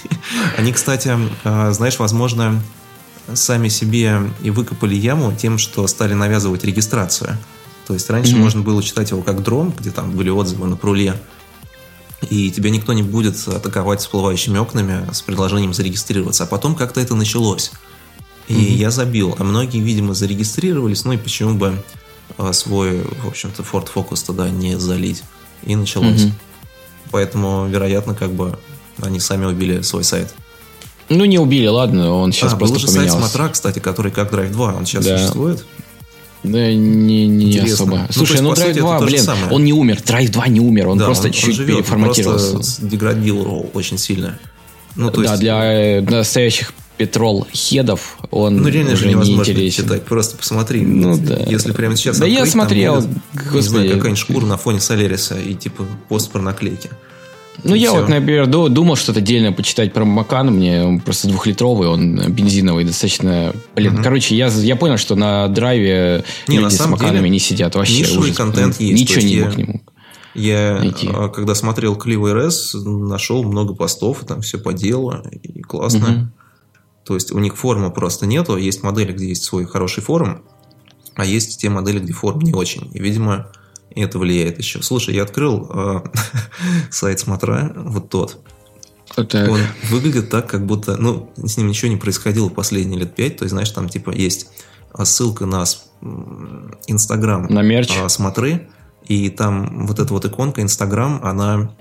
Они, кстати, э, знаешь, возможно, сами себе и выкопали яму тем, что стали навязывать регистрацию. То есть раньше mm-hmm. можно было читать его как дрон, где там были отзывы на пруле, и тебя никто не будет атаковать всплывающими окнами с предложением зарегистрироваться. А потом как-то это началось. И mm-hmm. я забил. А многие, видимо, зарегистрировались, ну и почему бы а, свой, в общем-то, Ford Focus туда не залить. И началось. Mm-hmm. Поэтому, вероятно, как бы они сами убили свой сайт. Ну, не убили, ладно, он сейчас а, просто был же поменялся. сайт Смотра, кстати, который как Drive 2, он сейчас да. существует? Да, не, не особо. Ну, Слушай, ну, Drive 2, блин, он не умер. Drive 2 не умер, он да, просто чуть-чуть переформатировался. Просто деградировал очень сильно. Ну, то да, есть... для э, настоящих петрол хедов он ну, реально уже же невозможно не интересен. читать. Просто посмотри. Ну, да. Если прямо сейчас Да открыть, я смотрел, будет, не знаю, какая-нибудь шкура на фоне Солериса и типа пост про наклейки. Ну, я все. вот, например, думал что-то отдельно почитать про Макан. Мне он просто двухлитровый, он бензиновый, достаточно... Блин, угу. короче, я, я понял, что на драйве не, люди с Маканами деле, не сидят. Вообще ужас. контент есть. Ничего не я, мог не мог. Я, найти. А, когда смотрел Clivo RS, нашел много постов, там все по делу, и классно. Угу. То есть у них формы просто нету. Есть модели, где есть свой хороший форум, а есть те модели, где форум не очень. И, видимо, и это влияет еще. Слушай, я открыл э, сайт Смотра, вот тот. Так. Он выглядит так, как будто, ну, с ним ничего не происходило последние лет пять. То есть, знаешь, там типа есть ссылка на Инстаграм. На мерч. Э, Смотры. И там вот эта вот иконка Инстаграм, она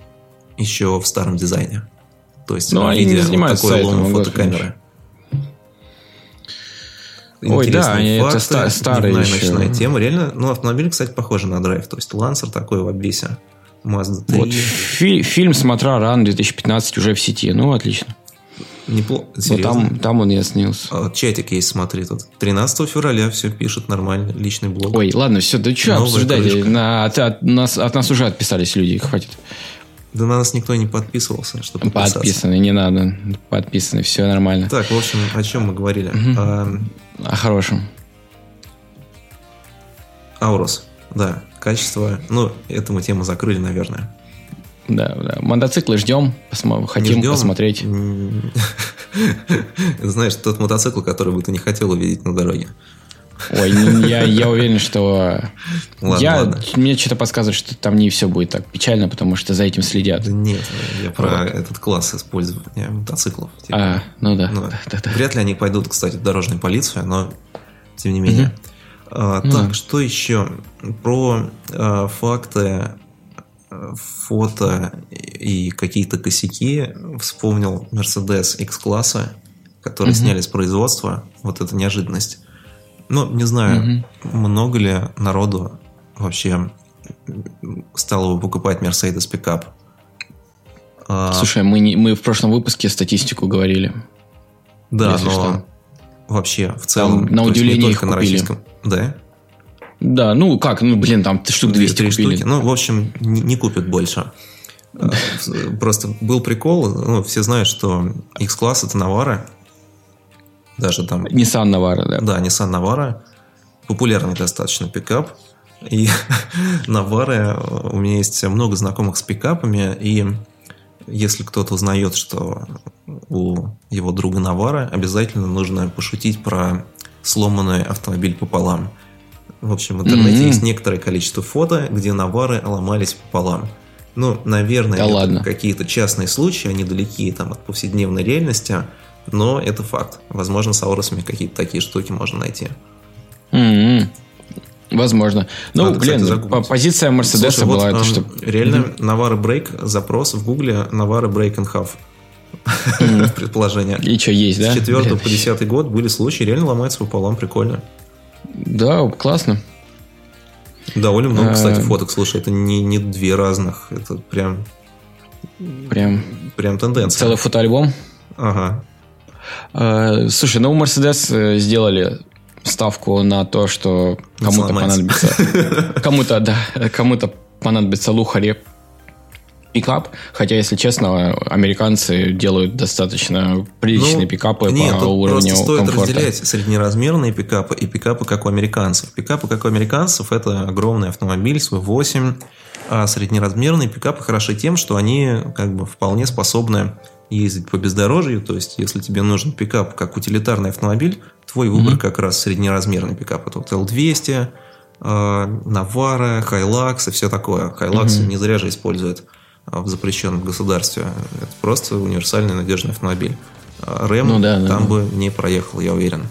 еще в старом дизайне. То есть, ну, они не занимаются вот такой лом фотокамеры. Ой, да, факты, это ста- старая еще. ночная тема. Реально, ну, автомобиль, кстати, похож на драйв. То есть, Лансер такой в обвесе. Mazda 3. Вот фи- фильм «Смотра ран» 2015 уже в сети. Ну, отлично. Неплохо. Вот там, там он и оснился. А, чатик есть, смотри, тут. 13 февраля все пишет нормально, личный блог. Ой, ладно, все, да что обсуждать? На, от, от, нас, от нас уже отписались люди, хватит. Да на нас никто не подписывался, чтобы подписаться. Подписаны, не надо. Подписаны, все нормально. Так, в общем, о чем мы говорили? Угу. А, о хорошем. Аурус, да, качество. Ну, эту мы тему закрыли, наверное. Да, да. Мотоциклы ждем, посмо... хотим ждем. посмотреть. Знаешь, тот мотоцикл, который бы ты не хотел увидеть на дороге. Ой, я, я уверен, что... Ладно, я, ладно. Мне что-то подсказывает, что там не все будет так печально, потому что за этим следят. Да нет, я про вот. этот класс использования мотоциклов. Типа. А, ну да, ну, да, да, да. Вряд ли они пойдут, кстати, в дорожную полицию, но тем не менее. Угу. А, ну. Так, что еще? Про а, факты а, фото и какие-то косяки вспомнил Mercedes X-класса, которые угу. сняли с производства. Вот эта неожиданность. Ну, не знаю, угу. много ли народу вообще стало бы покупать Mercedes пикап. Слушай, мы, не, мы в прошлом выпуске статистику говорили. Да, но что. вообще в целом... Там, на удивление их купили. на российском. Да? Да, ну как, ну блин, там штук 200 купили. Штуки. Ну, в общем, не, не купят больше. А, просто был прикол, ну, все знают, что X-класс это Навара, даже там... Nissan Navara, да. Да, Nissan Navara. Популярный достаточно пикап. И Navara, у меня есть много знакомых с пикапами, и если кто-то узнает, что у его друга Навара, обязательно нужно пошутить про сломанный автомобиль пополам. В общем, в интернете mm-hmm. есть некоторое количество фото, где Навары ломались пополам. Ну, наверное, да какие-то частные случаи, они далеки там, от повседневной реальности, но это факт. Возможно, с ауросами какие-то такие штуки можно найти. Mm-hmm. Возможно. Ну, Надо, блин, кстати, позиция Мерседеса была, вот, это, что... Реально, mm-hmm. Навара Брейк, запрос в Гугле Навара Брейк and Half. Mm-hmm. Предположение. И что, есть, да? С 4 по 10 год были случаи, реально ломается пополам, прикольно. Да, классно. Довольно много, а... кстати, фоток. Слушай, это не, не две разных. Это прям... Прям... Прям тенденция. Целый фотоальбом? Ага. А, слушай, ну, Мерседес э, сделали ставку на то, что кому-то понадобится... Кому-то, да, кому-то понадобится лухари пикап, хотя, если честно, американцы делают достаточно приличные ну, пикапы нет, по уровню просто стоит комфорта. разделять среднеразмерные пикапы и пикапы, как у американцев. Пикапы, как у американцев, это огромный автомобиль, свой 8, а среднеразмерные пикапы хороши тем, что они как бы вполне способны ездить по бездорожью, то есть если тебе нужен пикап как утилитарный автомобиль, твой выбор mm-hmm. как раз среднеразмерный пикап. Это вот L200, Навара, Hilux и все такое. Hilux mm-hmm. не зря же использует в запрещенном государстве. Это просто универсальный надежный автомобиль. А Рэм ну, да, там да. бы не проехал, я уверен.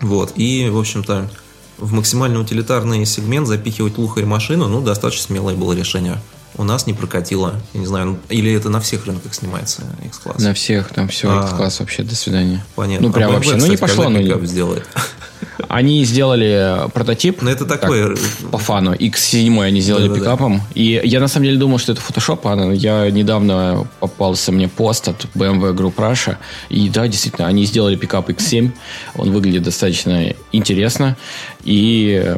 Вот. И, в общем-то, в максимально утилитарный сегмент запихивать лухарь машину, ну, достаточно смелое было решение у нас не прокатило. Я не знаю, или это на всех рынках снимается X-класс? На всех, там все а, X-класс вообще, до свидания. Понятно. Ну, прям а вообще, кстати, ну не пошло. Ну, сделает? Они сделали прототип. Ну, это такой... Так, по фану. X7 они сделали да, пикапом. Да. И я на самом деле думал, что это Photoshop. А я недавно попался мне пост от BMW Group Russia. И да, действительно, они сделали пикап X7. Он выглядит достаточно интересно. И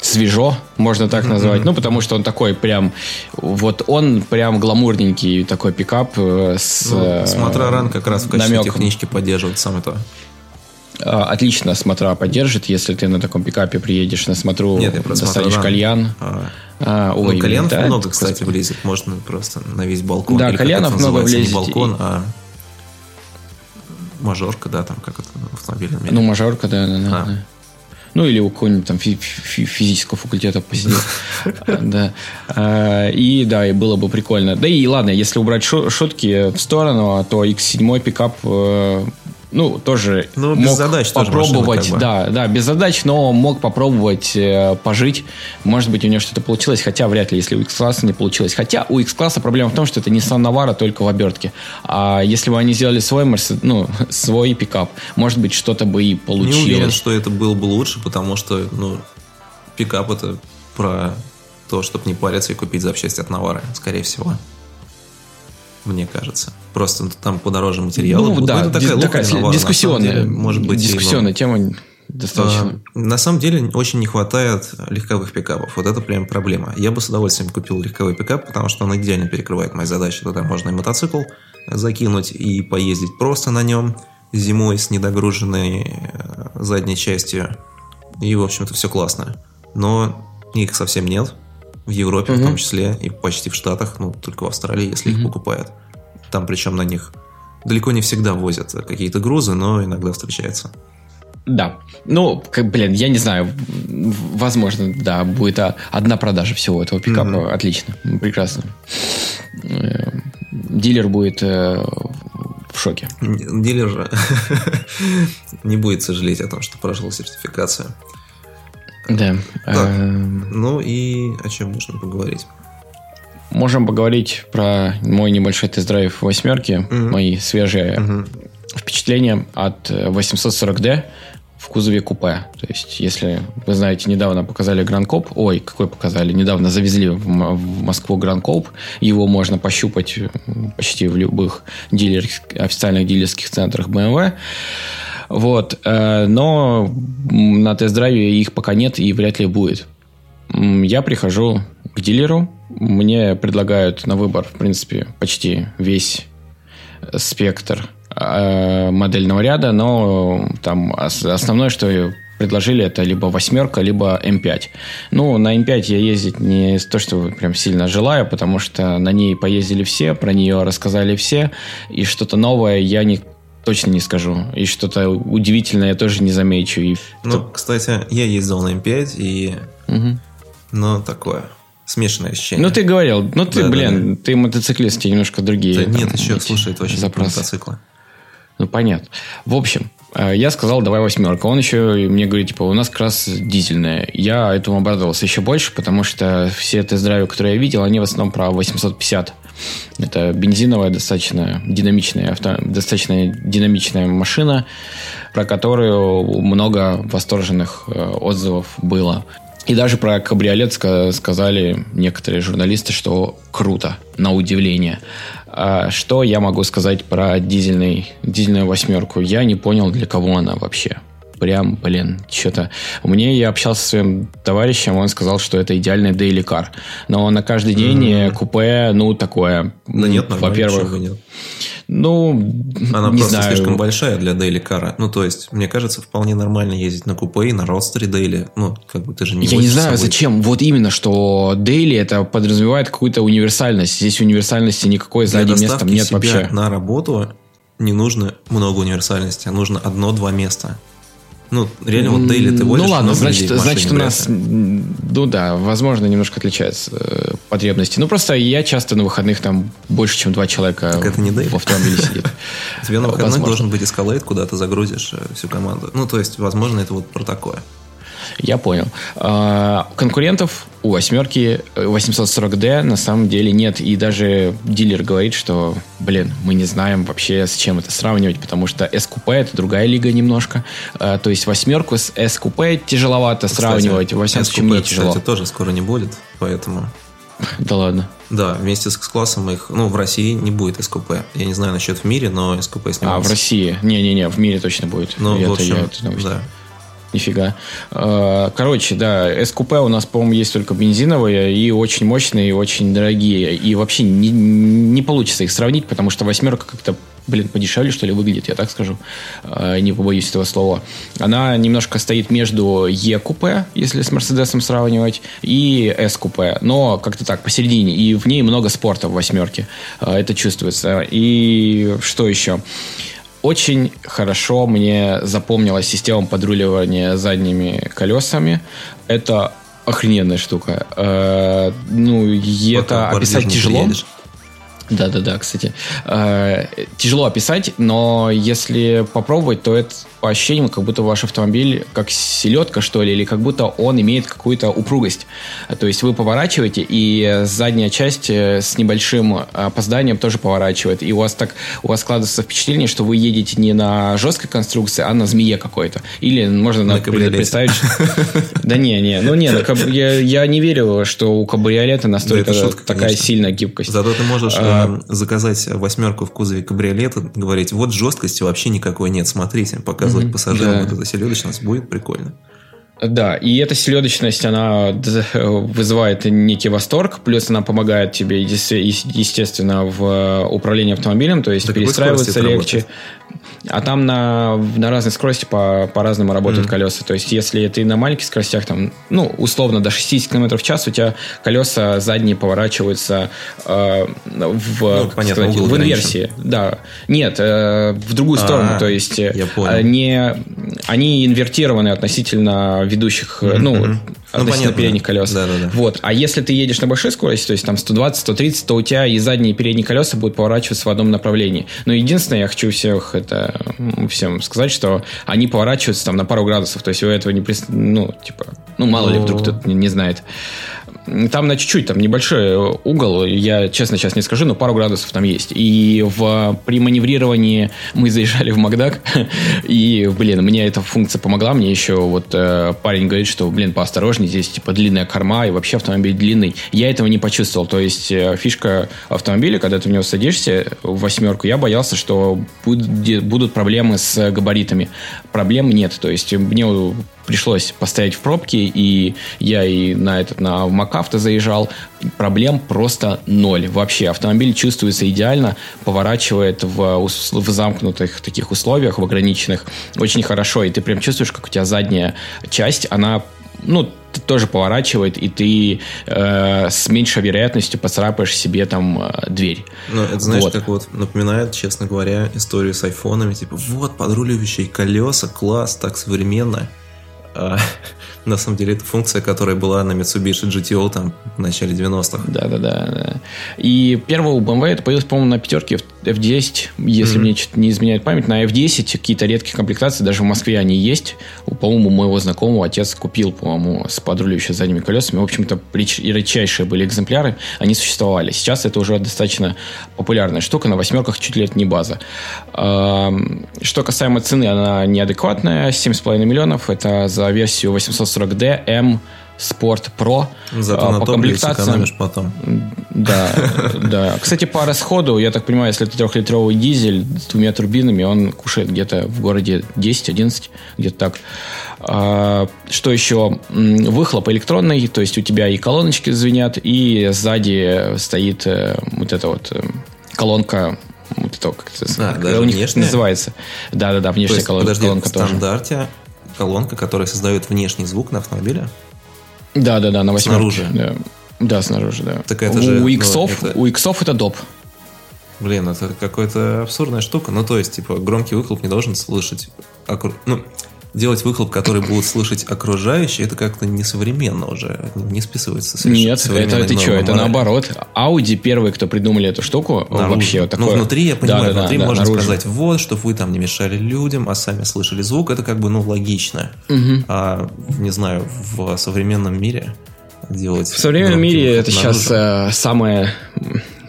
свежо, можно так назвать. Mm-hmm. Ну, потому что он такой прям... Вот он прям гламурненький такой пикап э, с... Ну, смотра ран как раз в качестве намеком. технички поддерживает сам это. А, отлично смотра поддержит, если ты на таком пикапе приедешь на смотру, Нет, я достанешь кальян. А, а, ой, ну, кальянов да, много, кстати, влезет. Можно просто на весь балкон. Да, Или кальянов много влезет. Не балкон, а мажорка, да, там как это в автомобильном мире. Ну, мажорка, да, да, да. А. да. Ну, или у какого-нибудь там фи- фи- физического факультета посидел. Да. А, и да, и было бы прикольно. Да и ладно, если убрать шутки в сторону, то X7 пикап э, ну, тоже ну, без мог задач попробовать, машина, как бы. да, да, без задач, но мог попробовать э, пожить. Может быть, у него что-то получилось, хотя вряд ли, если у X-класса не получилось. Хотя у X-класса проблема в том, что это не Nissan Navara, только в обертке. А если бы они сделали свой, ну, свой пикап, может быть, что-то бы и получилось. Не уверен, что это было бы лучше, потому что, ну, пикап это про то, чтобы не париться и купить запчасти от Навары, скорее всего мне кажется. Просто там подороже материалы. Ну, да, ну, такая, дис- такая навара, дискуссионная, деле, может быть, дискуссионная тема достаточно. А, на самом деле очень не хватает легковых пикапов. Вот это прям проблема. Я бы с удовольствием купил легковой пикап, потому что он идеально перекрывает мои задачи. Туда можно и мотоцикл закинуть, и поездить просто на нем зимой с недогруженной э, задней частью. И, в общем-то, все классно. Но их совсем нет в Европе угу. в том числе, и почти в Штатах, ну, только в Австралии, если угу. их покупают. Там причем на них далеко не всегда возят какие-то грузы, но иногда встречается. Да. Ну, как, блин, я не знаю. Возможно, да, будет одна продажа всего этого пикапа. Mm-hmm. Отлично. Прекрасно. Э, дилер будет э, в шоке. Дилер не будет сожалеть о том, что прошел сертификацию. Да. Так, ну и о чем нужно поговорить? Можем поговорить про мой небольшой тест-драйв восьмерки, mm мои свежие mm впечатления от 840D в кузове купе. То есть, если вы знаете, недавно показали Гранкоп, ой, какой показали, недавно завезли в, в Москву Гранкоп, его можно пощупать почти в любых дилер, официальных дилерских центрах BMW. Вот. Э, но на тест-драйве их пока нет и вряд ли будет. Я прихожу к дилеру, мне предлагают на выбор, в принципе, почти весь спектр э, модельного ряда, но там основное, что предложили это либо восьмерка, либо М5. Ну, на М5 я ездить не то, что прям сильно желаю, потому что на ней поездили все, про нее рассказали все, и что-то новое я не точно не скажу. И что-то удивительное я тоже не замечу. И... Ну, кстати, я ездил на М5, и... Угу. Ну, такое смешанное ощущение. Ну, ты говорил, ну, ты, да, блин, да, да. ты мотоциклист, тебе немножко другие. Да, там, нет, еще, слушай, это очень запросы. мотоциклы. Ну, понятно. В общем, э, я сказал, давай восьмерка. Он еще мне говорит, типа, у нас как раз дизельная. Я этому обрадовался еще больше, потому что все тест-драйвы, которые я видел, они в основном про 850. Это бензиновая достаточно динамичная, авто, достаточно динамичная машина, про которую много восторженных э, отзывов было. И даже про кабриолет сказали некоторые журналисты, что круто, на удивление. А что я могу сказать про дизельный, дизельную восьмерку? Я не понял, для кого она вообще. Прям, блин, что-то... Меня я общался со своим товарищем, он сказал, что это идеальный daily car. Но на каждый день mm-hmm. купе, ну, такое... Да нет, во-первых... Нет. Ну, Она не просто знаю. слишком большая для Дейли Кара. Ну, то есть, мне кажется, вполне нормально ездить на купе и на родстере Дейли. Ну, как бы ты же не Я не знаю, зачем. Вот именно, что Дейли это подразумевает какую-то универсальность. Здесь универсальности никакой задним местом нет вообще. на работу не нужно много универсальности, а нужно одно-два места. Ну, реально, вот Дейли ты водишь. Ну ладно, значит, значит у нас, ну да, возможно, немножко отличаются э, потребности. Ну просто я часто на выходных там больше, чем два человека так это не в автомобиле сидит. Тебе на выходных должен быть эскалейт, куда ты загрузишь э, всю команду. Ну, то есть, возможно, это вот про такое. Я понял. А, конкурентов у восьмерки 840D э, на самом деле нет. И даже дилер говорит, что, блин, мы не знаем вообще с чем это сравнивать, потому что SQP это другая лига немножко. А, то есть восьмерку с SQP тяжеловато кстати, сравнивать. Во всяком случае, мне тяжело. Кстати, тоже скоро не будет, поэтому... Да ладно. Да, вместе с классом их, ну, в России не будет СКП. Я не знаю насчет в мире, но СКП снимается. А, в России? Не-не-не, в мире точно будет. Ну, в общем, я это да. Нифига. А, короче, да, СКП у нас, по-моему, есть только бензиновые и очень мощные, и очень дорогие. И вообще не, не получится их сравнить, потому что восьмерка как-то блин, подешевле, что ли, выглядит, я так скажу, а, не побоюсь этого слова. Она немножко стоит между Е-купе, если с Мерседесом сравнивать, и С-купе, но как-то так, посередине, и в ней много спорта в восьмерке, а, это чувствуется. И что еще? Очень хорошо мне запомнилась система подруливания задними колесами. Это охрененная штука. Э, ну, это описать тяжело. Приедешь. Да-да-да, кстати. Э, тяжело описать, но если попробовать, то это по ощущениям, как будто ваш автомобиль как селедка, что ли, или как будто он имеет какую-то упругость. То есть вы поворачиваете, и задняя часть э, с небольшим опозданием тоже поворачивает. И у вас так, у вас складывается впечатление, что вы едете не на жесткой конструкции, а на змее какой-то. Или можно на представить... Да не, не, ну не, я не верю, что у кабриолета настолько такая сильная гибкость. Зато ты можешь а, Эм, заказать восьмерку в кузове кабриолета, говорить, вот жесткости вообще никакой нет, смотрите, показывать mm-hmm. пассажирам да. вот эта селедочность будет прикольно. Да, и эта селедочность, она вызывает некий восторг, плюс она помогает тебе, естественно, в управлении автомобилем, то есть да перестраиваться легче. А там на, на разной скорости по, по-разному работают mm. колеса. То есть, если ты на маленьких скоростях, там, ну, условно, до 60 км в час, у тебя колеса задние поворачиваются э, в, ну, понятно, сказать, в инверсии. Да. Нет, э, в другую сторону. А, то есть, понял. Не, они инвертированы относительно ведущих, mm-hmm. ну, ну, понятно. передних колес. Да, да, да. Вот. А если ты едешь на большой скорости, то есть там 120-130, то у тебя и задние, и передние колеса будут поворачиваться в одном направлении. Но единственное, я хочу всех это всем сказать, что они поворачиваются там на пару градусов. То есть вы этого не... Ну, типа, ну, мало ли, вдруг кто-то не, не знает. Там на чуть-чуть, там небольшой угол, я честно сейчас не скажу, но пару градусов там есть. И в, при маневрировании мы заезжали в Макдак, и, блин, мне эта функция помогла. Мне еще вот э, парень говорит, что, блин, поосторожнее, здесь типа длинная корма, и вообще автомобиль длинный. Я этого не почувствовал. То есть э, фишка автомобиля, когда ты в него садишься в восьмерку, я боялся, что будет, будут проблемы с габаритами. Проблем нет. То есть мне пришлось постоять в пробке, и я и на этот, на МакАвто заезжал. Проблем просто ноль. Вообще автомобиль чувствуется идеально, поворачивает в, в замкнутых таких условиях, в ограниченных, очень хорошо, и ты прям чувствуешь, как у тебя задняя часть, она ну, тоже поворачивает, и ты э, с меньшей вероятностью поцарапаешь себе там э, дверь. Ну, это знаешь, вот. как вот напоминает, честно говоря, историю с айфонами. Типа, вот, подруливающие колеса, класс, так современно. А, на самом деле, это функция, которая была на Mitsubishi GTO там в начале 90-х. Да-да-да. И первого у BMW это появилось, по-моему, на пятерке F10, если mm-hmm. мне что-то не изменяет память. На F10 какие-то редкие комплектации, даже в Москве они есть. По-моему, моего знакомого отец купил, по-моему, с подруливающими задними колесами. В общем-то, редчайшие были экземпляры, они существовали. Сейчас это уже достаточно популярная штука, на восьмерках чуть ли это не база. Что касаемо цены, она неадекватная, 7,5 миллионов, это за версию 840D M Sport Pro. Зато а, по комплектации. потом. Да, да. Кстати, пара сходу, я так понимаю, если это трехлитровый дизель с двумя турбинами, он кушает где-то в городе 10-11, где-то так. А, что еще? Выхлоп электронный, то есть у тебя и колоночки звенят, и сзади стоит э, вот эта вот э, колонка вот это как это а, даже у них внешняя? называется. Да, да, да, внешняя есть, колонка, подожди, колонка в стандарте тоже. Колонка, которая создает внешний звук на автомобиле? Да, да, да, на восьмерке. Снаружи. Да. да, снаружи, да. Так это же, у иксов, ну, это... у иксов это доп. Блин, это какая-то абсурдная штука. Ну, то есть, типа, громкий выхлоп не должен слышать... Окру... Ну, делать выхлоп, который будут слышать окружающие, это как-то несовременно уже, не списывается с Нет, это ты что, это наоборот. Audi первые, кто придумали эту штуку, наружу. вообще вот такое. Ну, внутри, я понимаю, да, внутри да, можно наружу. сказать, вот, чтобы вы там не мешали людям, а сами слышали звук, это как бы, ну, логично. Угу. А, не знаю, в современном мире делать... В современном мире это наружу. сейчас э, самое,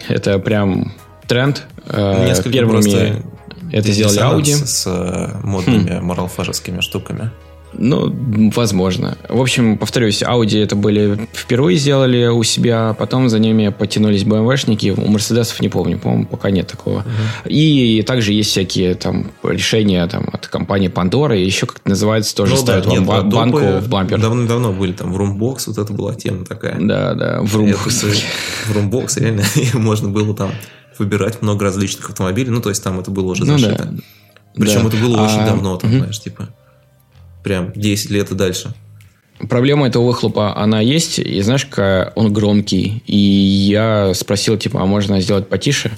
это прям тренд. Э, Несколько первыми... просто это сделали Audi. С, модными хм. моралфажескими штуками. Ну, возможно. В общем, повторюсь, Audi это были впервые сделали у себя, потом за ними потянулись BMW-шники, у Мерседесов не помню, по-моему, пока нет такого. Uh-huh. И также есть всякие там решения там, от компании Pandora, и еще как-то называется, тоже ну, ставят да, вам нет, банку в бампер. Давно-давно были там в Roombox, вот это была тема такая. Да, да, в Roombox. В Roombox реально можно было там выбирать много различных автомобилей. Ну, то есть там это было уже зашито. Ну, да. Причем да. это было а, очень давно, там, угу. знаешь, типа прям 10 лет и дальше. Проблема этого выхлопа, она есть, и знаешь, он громкий. И я спросил, типа, а можно сделать потише?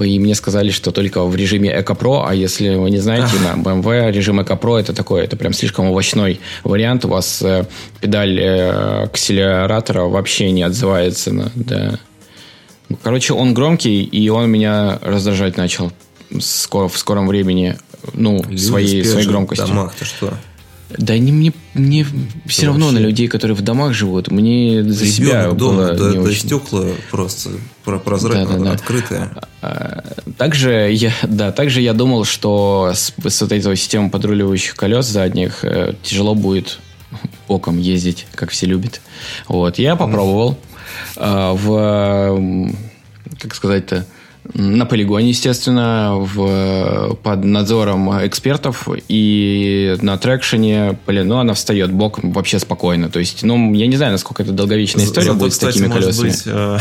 И мне сказали, что только в режиме Eco Pro, а если вы не знаете, на BMW режим Eco Pro это такой, это прям слишком овощной вариант. У вас э, педаль э, акселератора вообще не отзывается на, да, Короче, он громкий, и он меня раздражать начал скоро, в скором времени, ну, Люди своей, своей громкостью. В домах, ты что? Да не, мне, мне все равно вообще... на людей, которые в домах живут. Мне за Ребенок себя дома, было да, не да очень... стекла просто прозрачные, да, да, да. открытые. А, также я, да, также я думал, что с, с вот этой системой подруливающих колес задних э, тяжело будет боком ездить, как все любят. Вот, я попробовал. Mm. Э, в, как сказать-то, на полигоне, естественно, в, под надзором экспертов и на трекшене, блин, ну, она встает боком вообще спокойно. То есть, ну, я не знаю, насколько это долговечная история Зато, будет кстати, с такими колесами. Быть, э,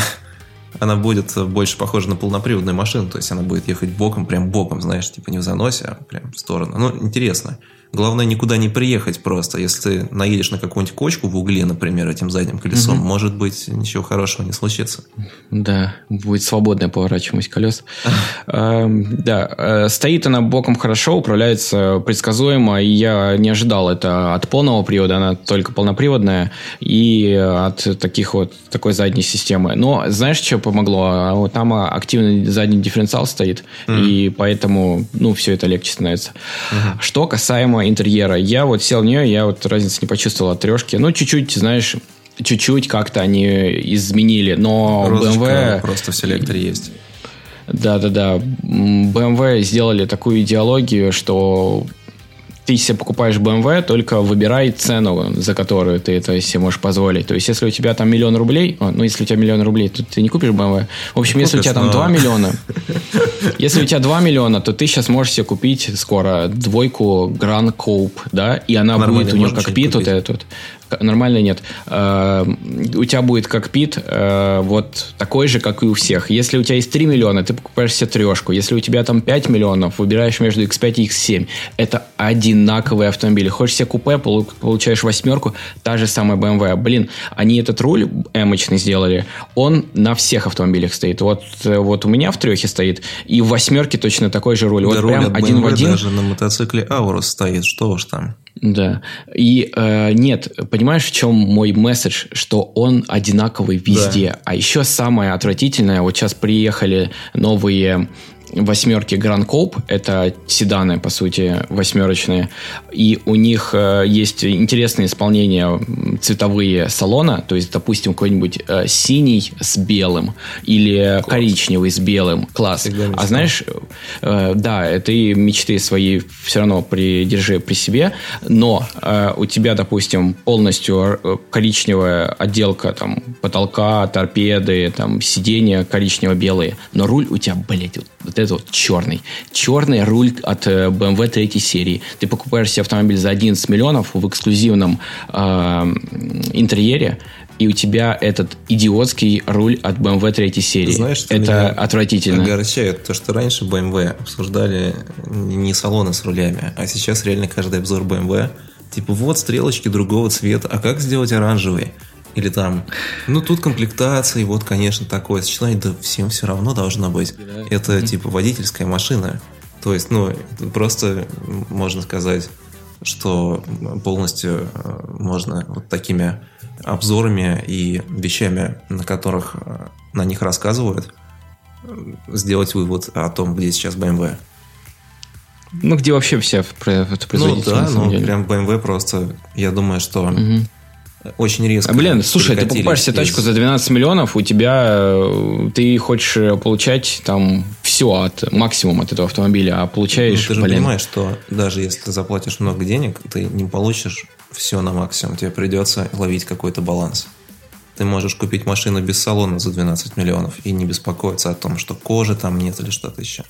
она будет больше похожа на полноприводную машину, то есть она будет ехать боком, прям боком, знаешь, типа не в заносе, а прям в сторону. Ну, интересно. Главное никуда не приехать просто. Если ты наедешь на какую-нибудь кочку в угле, например, этим задним колесом, угу. может быть, ничего хорошего не случится. Да, будет свободная поворачиваемость колес. Эм, да, э, стоит она боком хорошо, управляется предсказуемо, и я не ожидал это от полного привода, она только полноприводная, и от таких вот, такой задней системы. Но знаешь, что помогло? А там активный задний дифференциал стоит, и поэтому, ну, все это легче становится. Что касаемо интерьера. Я вот сел в нее, я вот разницы не почувствовал от трешки. Ну, чуть-чуть, знаешь, чуть-чуть как-то они изменили, но Розочка BMW... просто в селекторе есть. Да-да-да. BMW сделали такую идеологию, что ты себе покупаешь BMW, только выбирай цену, за которую ты это себе можешь позволить. То есть, если у тебя там миллион рублей, о, ну, если у тебя миллион рублей, то ты не купишь BMW. В общем, если у тебя там но... 2 миллиона, если у тебя 2 миллиона, то ты сейчас можешь себе купить скоро двойку Grand Coupe, да, и она будет у нее как пит вот этот нормально нет. Э, у тебя будет кокпит э, вот такой же, как и у всех. Если у тебя есть 3 миллиона, ты покупаешь себе трешку. Если у тебя там 5 миллионов, выбираешь между X5 и X7. Это одинаковые автомобили. Хочешь себе купе, получаешь восьмерку, та же самая BMW. Блин, они этот руль эмочный сделали, он на всех автомобилях стоит. Вот, э, вот у меня в трехе стоит, и в восьмерке точно такой же руль. Да вот руль прям один в один. даже на мотоцикле Аурус стоит, что уж там. Да. И э, нет, понимаешь, в чем мой месседж, что он одинаковый везде. Да. А еще самое отвратительное, вот сейчас приехали новые восьмерки Grand Coupe, это седаны, по сути, восьмерочные, и у них э, есть интересные исполнения цветовые салона, то есть, допустим, какой-нибудь э, синий с белым или Класс. коричневый с белым. Класс. А знаешь, э, да, ты мечты свои все равно придержи при себе, но у тебя, допустим, полностью коричневая отделка там потолка, торпеды, там сиденья коричнево-белые, но руль у тебя, блядь, вот, вот это вот черный. Черный руль от BMW э, третьей серии. Ты покупаешь себе автомобиль за 11 миллионов в эксклюзивном э, интерьере, и у тебя этот идиотский руль от BMW третьей серии. Знаешь, что это отвратительно. Огорчает то, что раньше BMW обсуждали не салоны с рулями, а сейчас реально каждый обзор BMW типа вот стрелочки другого цвета, а как сделать оранжевый? Или там, ну тут комплектация, и вот, конечно, такое сочетание, да всем все равно должно быть. Это типа водительская машина. То есть, ну, просто можно сказать, что полностью э, можно вот такими обзорами и вещами, на которых э, на них рассказывают, сделать вывод о том, где сейчас BMW. Ну, где вообще все это производители, Ну, да, ну, деле. прям BMW просто, я думаю, что угу очень резко. А, блин, слушай, ты покупаешь себе тачку за 12 миллионов, у тебя э, ты хочешь э, получать там все от максимум от этого автомобиля, а получаешь. Ну, ты же блин. понимаешь, что даже если ты заплатишь много денег, ты не получишь все на максимум. Тебе придется ловить какой-то баланс. Ты можешь купить машину без салона за 12 миллионов и не беспокоиться о том, что кожи там нет или что-то еще.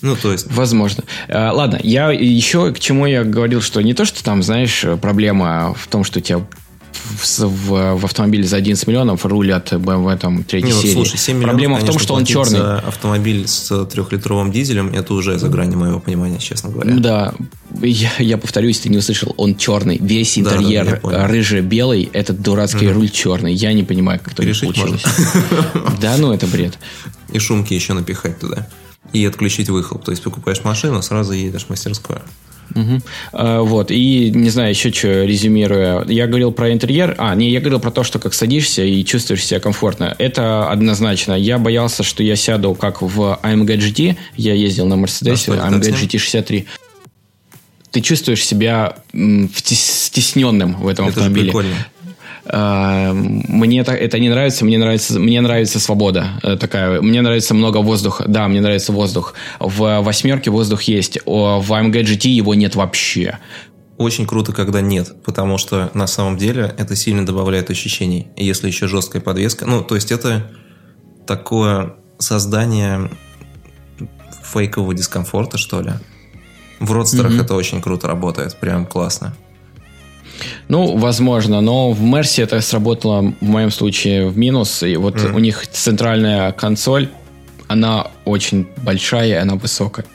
Ну, то есть... Возможно. А, ладно, я еще к чему я говорил, что не то, что там, знаешь, проблема в том, что у тебя в, в, в автомобиле за 11 миллионов рулят BMW там третьей Не, серии. Слушай, 7 Проблема в том, что он черный. За автомобиль с трехлитровым дизелем это уже за гранью моего понимания, честно говоря. Да, я, я повторюсь, ты не услышал, он черный. Весь интерьер да, да, рыжий-белый, этот дурацкий угу. руль черный. Я не понимаю, как это получилось. Да, ну это бред. И шумки еще напихать туда. И отключить выхлоп. То есть покупаешь машину, сразу едешь в мастерскую. Угу. А, вот, и не знаю, еще что резюмируя. Я говорил про интерьер. А, не, я говорил про то, что как садишься и чувствуешь себя комфортно. Это однозначно. Я боялся, что я сяду как в AMG GT. Я ездил на Мерседесе, а AMG GT 63 ты чувствуешь себя стесненным в этом это автомобиле. Же прикольно. А, мне это, это не нравится, мне нравится, мне нравится свобода э, такая, мне нравится много воздуха, да, мне нравится воздух. В восьмерке воздух есть, в AMG GT его нет вообще. Очень круто, когда нет, потому что на самом деле это сильно добавляет ощущений. Если еще жесткая подвеска, ну, то есть это такое создание фейкового дискомфорта, что ли. В родстерах mm-hmm. это очень круто работает, прям классно. Ну, возможно, но в Мерсе это сработало в моем случае в минус. И вот mm. у них центральная консоль, она очень большая, она высокая.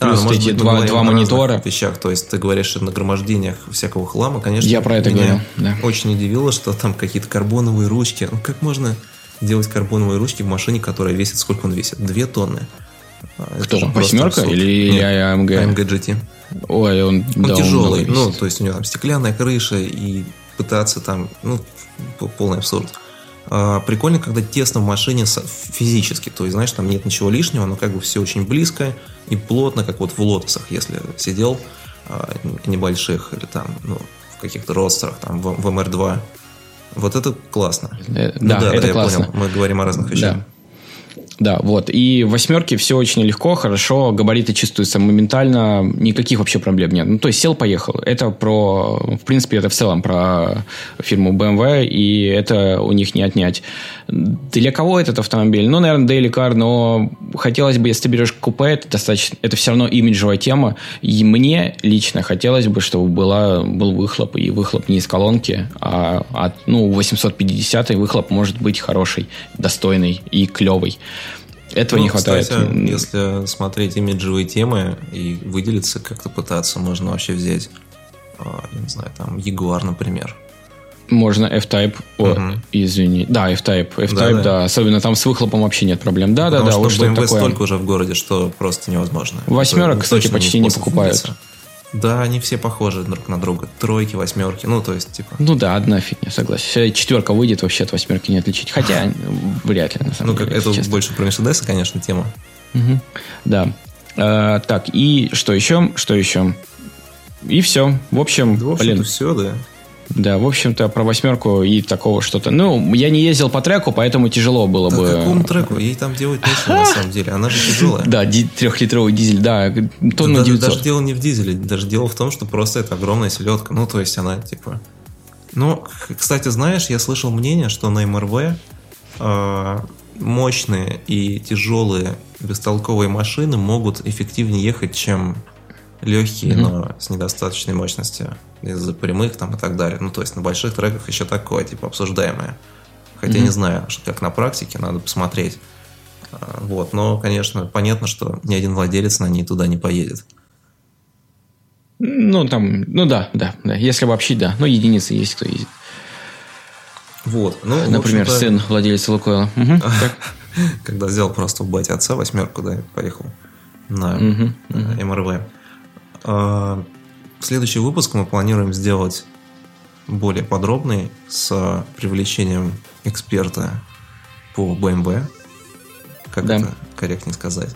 А, Плюс эти два, два монитора. Вещах, то есть ты говоришь о нагромождениях всякого хлама, конечно. Я про это говорю. Да. Очень удивило, что там какие-то карбоновые ручки. Ну как можно делать карбоновые ручки в машине, которая весит, сколько он весит? Две тонны. А, Кто? Восьмерка или Нет, AMG? AMG GT. Ой, он, он да, тяжелый. Он ну, то есть у него там стеклянная крыша и пытаться там, ну, полный абсурд. А, прикольно, когда тесно в машине физически, то есть, знаешь, там нет ничего лишнего, но как бы все очень близко и плотно, как вот в лотосах, если сидел а, небольших или там, ну, в каких-то родстерах, там, в, в МР-2. Вот это классно. Э, ну, да, да, это да, классно. я понял. Мы говорим о разных вещах. Да. Да, вот. И в восьмерке все очень легко, хорошо, габариты чувствуются моментально, никаких вообще проблем нет. Ну, то есть сел, поехал. Это про, в принципе, это в целом про фирму BMW, и это у них не отнять. Для кого этот автомобиль? Ну, наверное, daily car, но хотелось бы, если ты берешь купе, это достаточно, это все равно имиджевая тема. И мне лично хотелось бы, чтобы была, был выхлоп, и выхлоп не из колонки, а от, ну, 850 выхлоп может быть хороший, достойный и клевый. Этого ну, не хватает. Кстати, если смотреть имиджевые темы и выделиться как-то пытаться, можно вообще взять, а, я не знаю, там, Jaguar, например. Можно F-Type, о, угу. извини, да, F-Type, F-Type, да, да. да, особенно там с выхлопом вообще нет проблем, да, Потому да, да, что вот что такое. столько уже в городе, что просто невозможно. Восьмерок, кстати, почти не, не покупают. Двигаться. Да, они все похожи друг на друга. Тройки, восьмерки, ну, то есть, типа... Ну да, одна фигня, согласен. Четверка выйдет, вообще от восьмерки не отличить. Хотя, вряд ли, на самом ну, деле. Ну, как это больше про Мерседеса, конечно, тема. Угу. Да. А, так, и что еще? Что еще? И все. В общем, да, в общем блин. все, да. Да, в общем-то, про восьмерку и такого что-то. Ну, я не ездил по треку, поэтому тяжело было да бы. какому треку? Ей там делать нечего, на самом деле. Она же тяжелая. Да, трехлитровый дизель, да, тонна да, 900. Даже дело не в дизеле, даже дело в том, что просто это огромная селедка. Ну, то есть она, типа... Ну, кстати, знаешь, я слышал мнение, что на МРВ э, мощные и тяжелые бестолковые машины могут эффективнее ехать, чем легкие, mm-hmm. но с недостаточной мощностью из-за прямых там и так далее. Ну, то есть на больших треках еще такое, типа, обсуждаемое. Хотя mm-hmm. не знаю, как на практике, надо посмотреть. А, вот, но, конечно, понятно, что ни один владелец на ней туда не поедет. Ну, там, ну да, да, да. Если вообще, да. Ну, единицы есть, кто ездит. Вот. Ну, Например, сын владелец Лукойла. Угу, Когда взял просто у бати отца восьмерку, да, поехал на МРВ. А, следующий выпуск мы планируем сделать более подробный с привлечением эксперта по BMW. Как да. это корректнее сказать?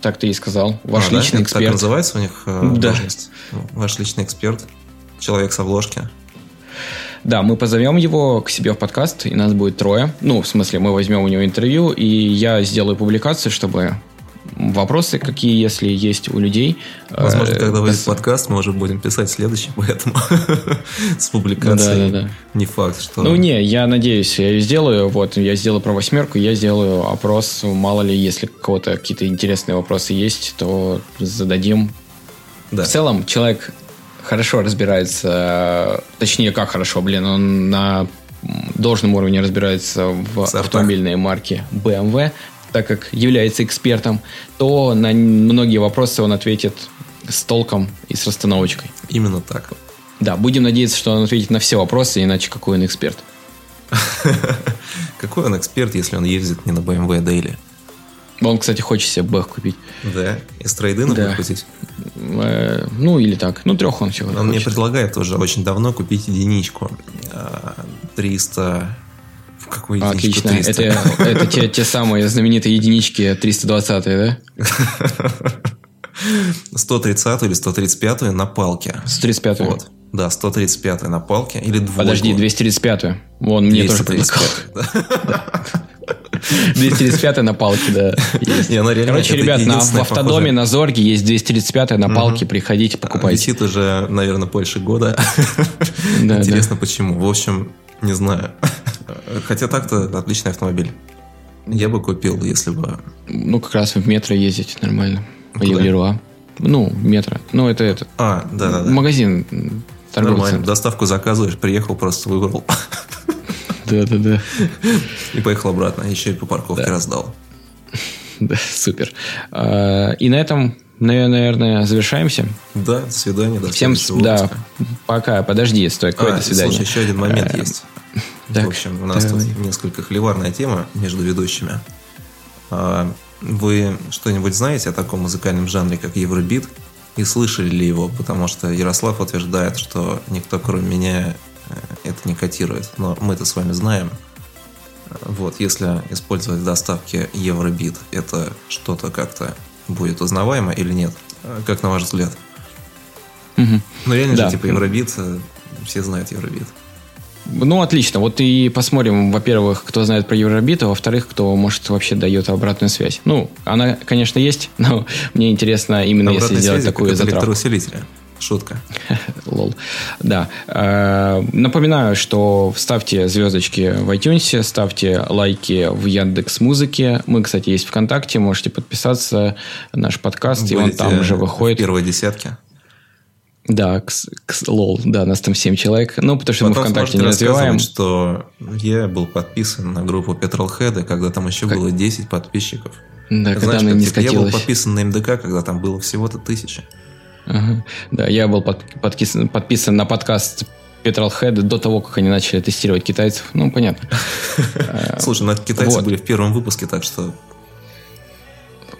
Так ты и сказал. Ваш а, личный да? эксперт. Так называется у них э, да. должность? Ваш личный эксперт. Человек с обложки. Да, мы позовем его к себе в подкаст, и нас будет трое. Ну, в смысле, мы возьмем у него интервью, и я сделаю публикацию, чтобы вопросы, какие, если есть у людей. Возможно, когда выйдет с... подкаст, мы уже будем писать следующий, поэтому с публикацией. Да, да, да. Не факт, что... Ну, не, я надеюсь, я сделаю. Вот, я сделаю про восьмерку, я сделаю опрос. Мало ли, если кого-то какие-то интересные вопросы есть, то зададим. Да. В целом, человек хорошо разбирается, точнее, как хорошо, блин, он на должном уровне разбирается в Сортах. автомобильной марке BMW, так как является экспертом, то на многие вопросы он ответит с толком и с расстановочкой. Именно так. Да, будем надеяться, что он ответит на все вопросы, иначе какой он эксперт. Какой он эксперт, если он ездит не на BMW Daily? Он, кстати, хочет себе бэх купить. Да? Из трейдинов да. выкупить? Э, ну, или так. Ну, трех он всего Он мне предлагает уже очень давно купить единичку. 300 какой Отлично. 300? Это, это те, те самые знаменитые единички 320, да? 130 или 135 на палке. 135 вот. Да, 135 на палке или двойку. Подожди, 235 Вон, мне тоже предлагал. 235 на палке, да. Есть. Не, она реально, Короче, ребят, на, в автодоме похожая. на Зорге есть 235 на палке, угу. приходите, покупайте. Висит уже, наверное, больше года. Да, Интересно, да. почему. В общем, не знаю. Хотя так-то отличный автомобиль. Я бы купил, если бы... Ну, как раз в метро ездить нормально. Или в Леруа. Ну, метро. Ну, это этот. А, да-да-да. Магазин торговый Нормально. Центр. Доставку заказываешь, приехал, просто выбрал. Да-да-да. И поехал обратно. Еще и по парковке раздал. Да, супер. А, и на этом наверное, завершаемся. Да, до свидания. До Всем, да, пока. Подожди, стой, какое а, до свидания. Слушай, еще один момент есть. Так, в общем, у нас давай. тут несколько хливарная тема между ведущими. А, вы что-нибудь знаете о таком музыкальном жанре, как Евробит? И слышали ли его? Потому что Ярослав утверждает, что никто, кроме меня, э, это не котирует. Но мы-то с вами знаем. Вот, если использовать в доставке Евробит, это что-то как-то будет узнаваемо или нет? Как на ваш взгляд? Угу. Ну, реально да. же, типа, Евробит, э, все знают Евробит. Ну, отлично. Вот и посмотрим, во-первых, кто знает про Евробит, а во-вторых, кто, может, вообще дает обратную связь. Ну, она, конечно, есть, но мне интересно именно, Обратной если сделать такую затравку. Шутка. Лол. Да. Э, напоминаю, что ставьте звездочки в iTunes, ставьте лайки в Яндекс Музыке. Мы, кстати, есть ВКонтакте, можете подписаться на наш подкаст, Будете и он там же выходит. В первой десятке. Да, к, к, лол, да, нас там 7 человек. Ну, потому что Потом мы ВКонтакте не развиваем. что я был подписан на группу Petrolhead, когда там еще как... было 10 подписчиков. Да, Знаешь, когда она не типа, Я был подписан на МДК, когда там было всего-то тысяча. Ага. Да, я был под, подписан, подписан на подкаст Petrolhead до того, как они начали тестировать китайцев. Ну, понятно. Слушай, ну китайцы вот. были в первом выпуске, так что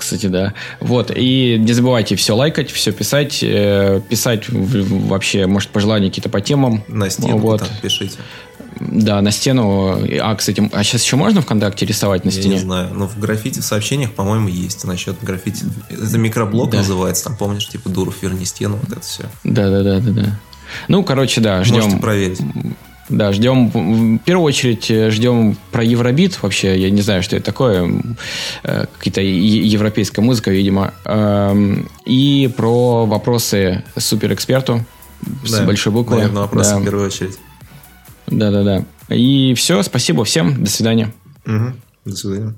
кстати, да. Вот, и не забывайте все лайкать, все писать, э, писать вообще, может, пожелания какие-то по темам. На стену вот. пишите. Да, на стену. А, кстати, а сейчас еще можно ВКонтакте рисовать на Я стене? не знаю. Но в граффити в сообщениях, по-моему, есть. Насчет граффити. Это микроблог да. называется. Там, помнишь, типа Дуров, верни стену, вот это все. Да, да, да, да, да. Ну, короче, да, ждем. Можете проверить. Да, ждем, в первую очередь, э, ждем про Евробит вообще. Я не знаю, что это такое. Э, какая-то европейская музыка, видимо. Эм, и про вопросы суперэксперту да, с большой буквы. Наверное, вопросы да. в первую очередь. Да-да-да. И все, спасибо всем. До свидания. Угу. До свидания.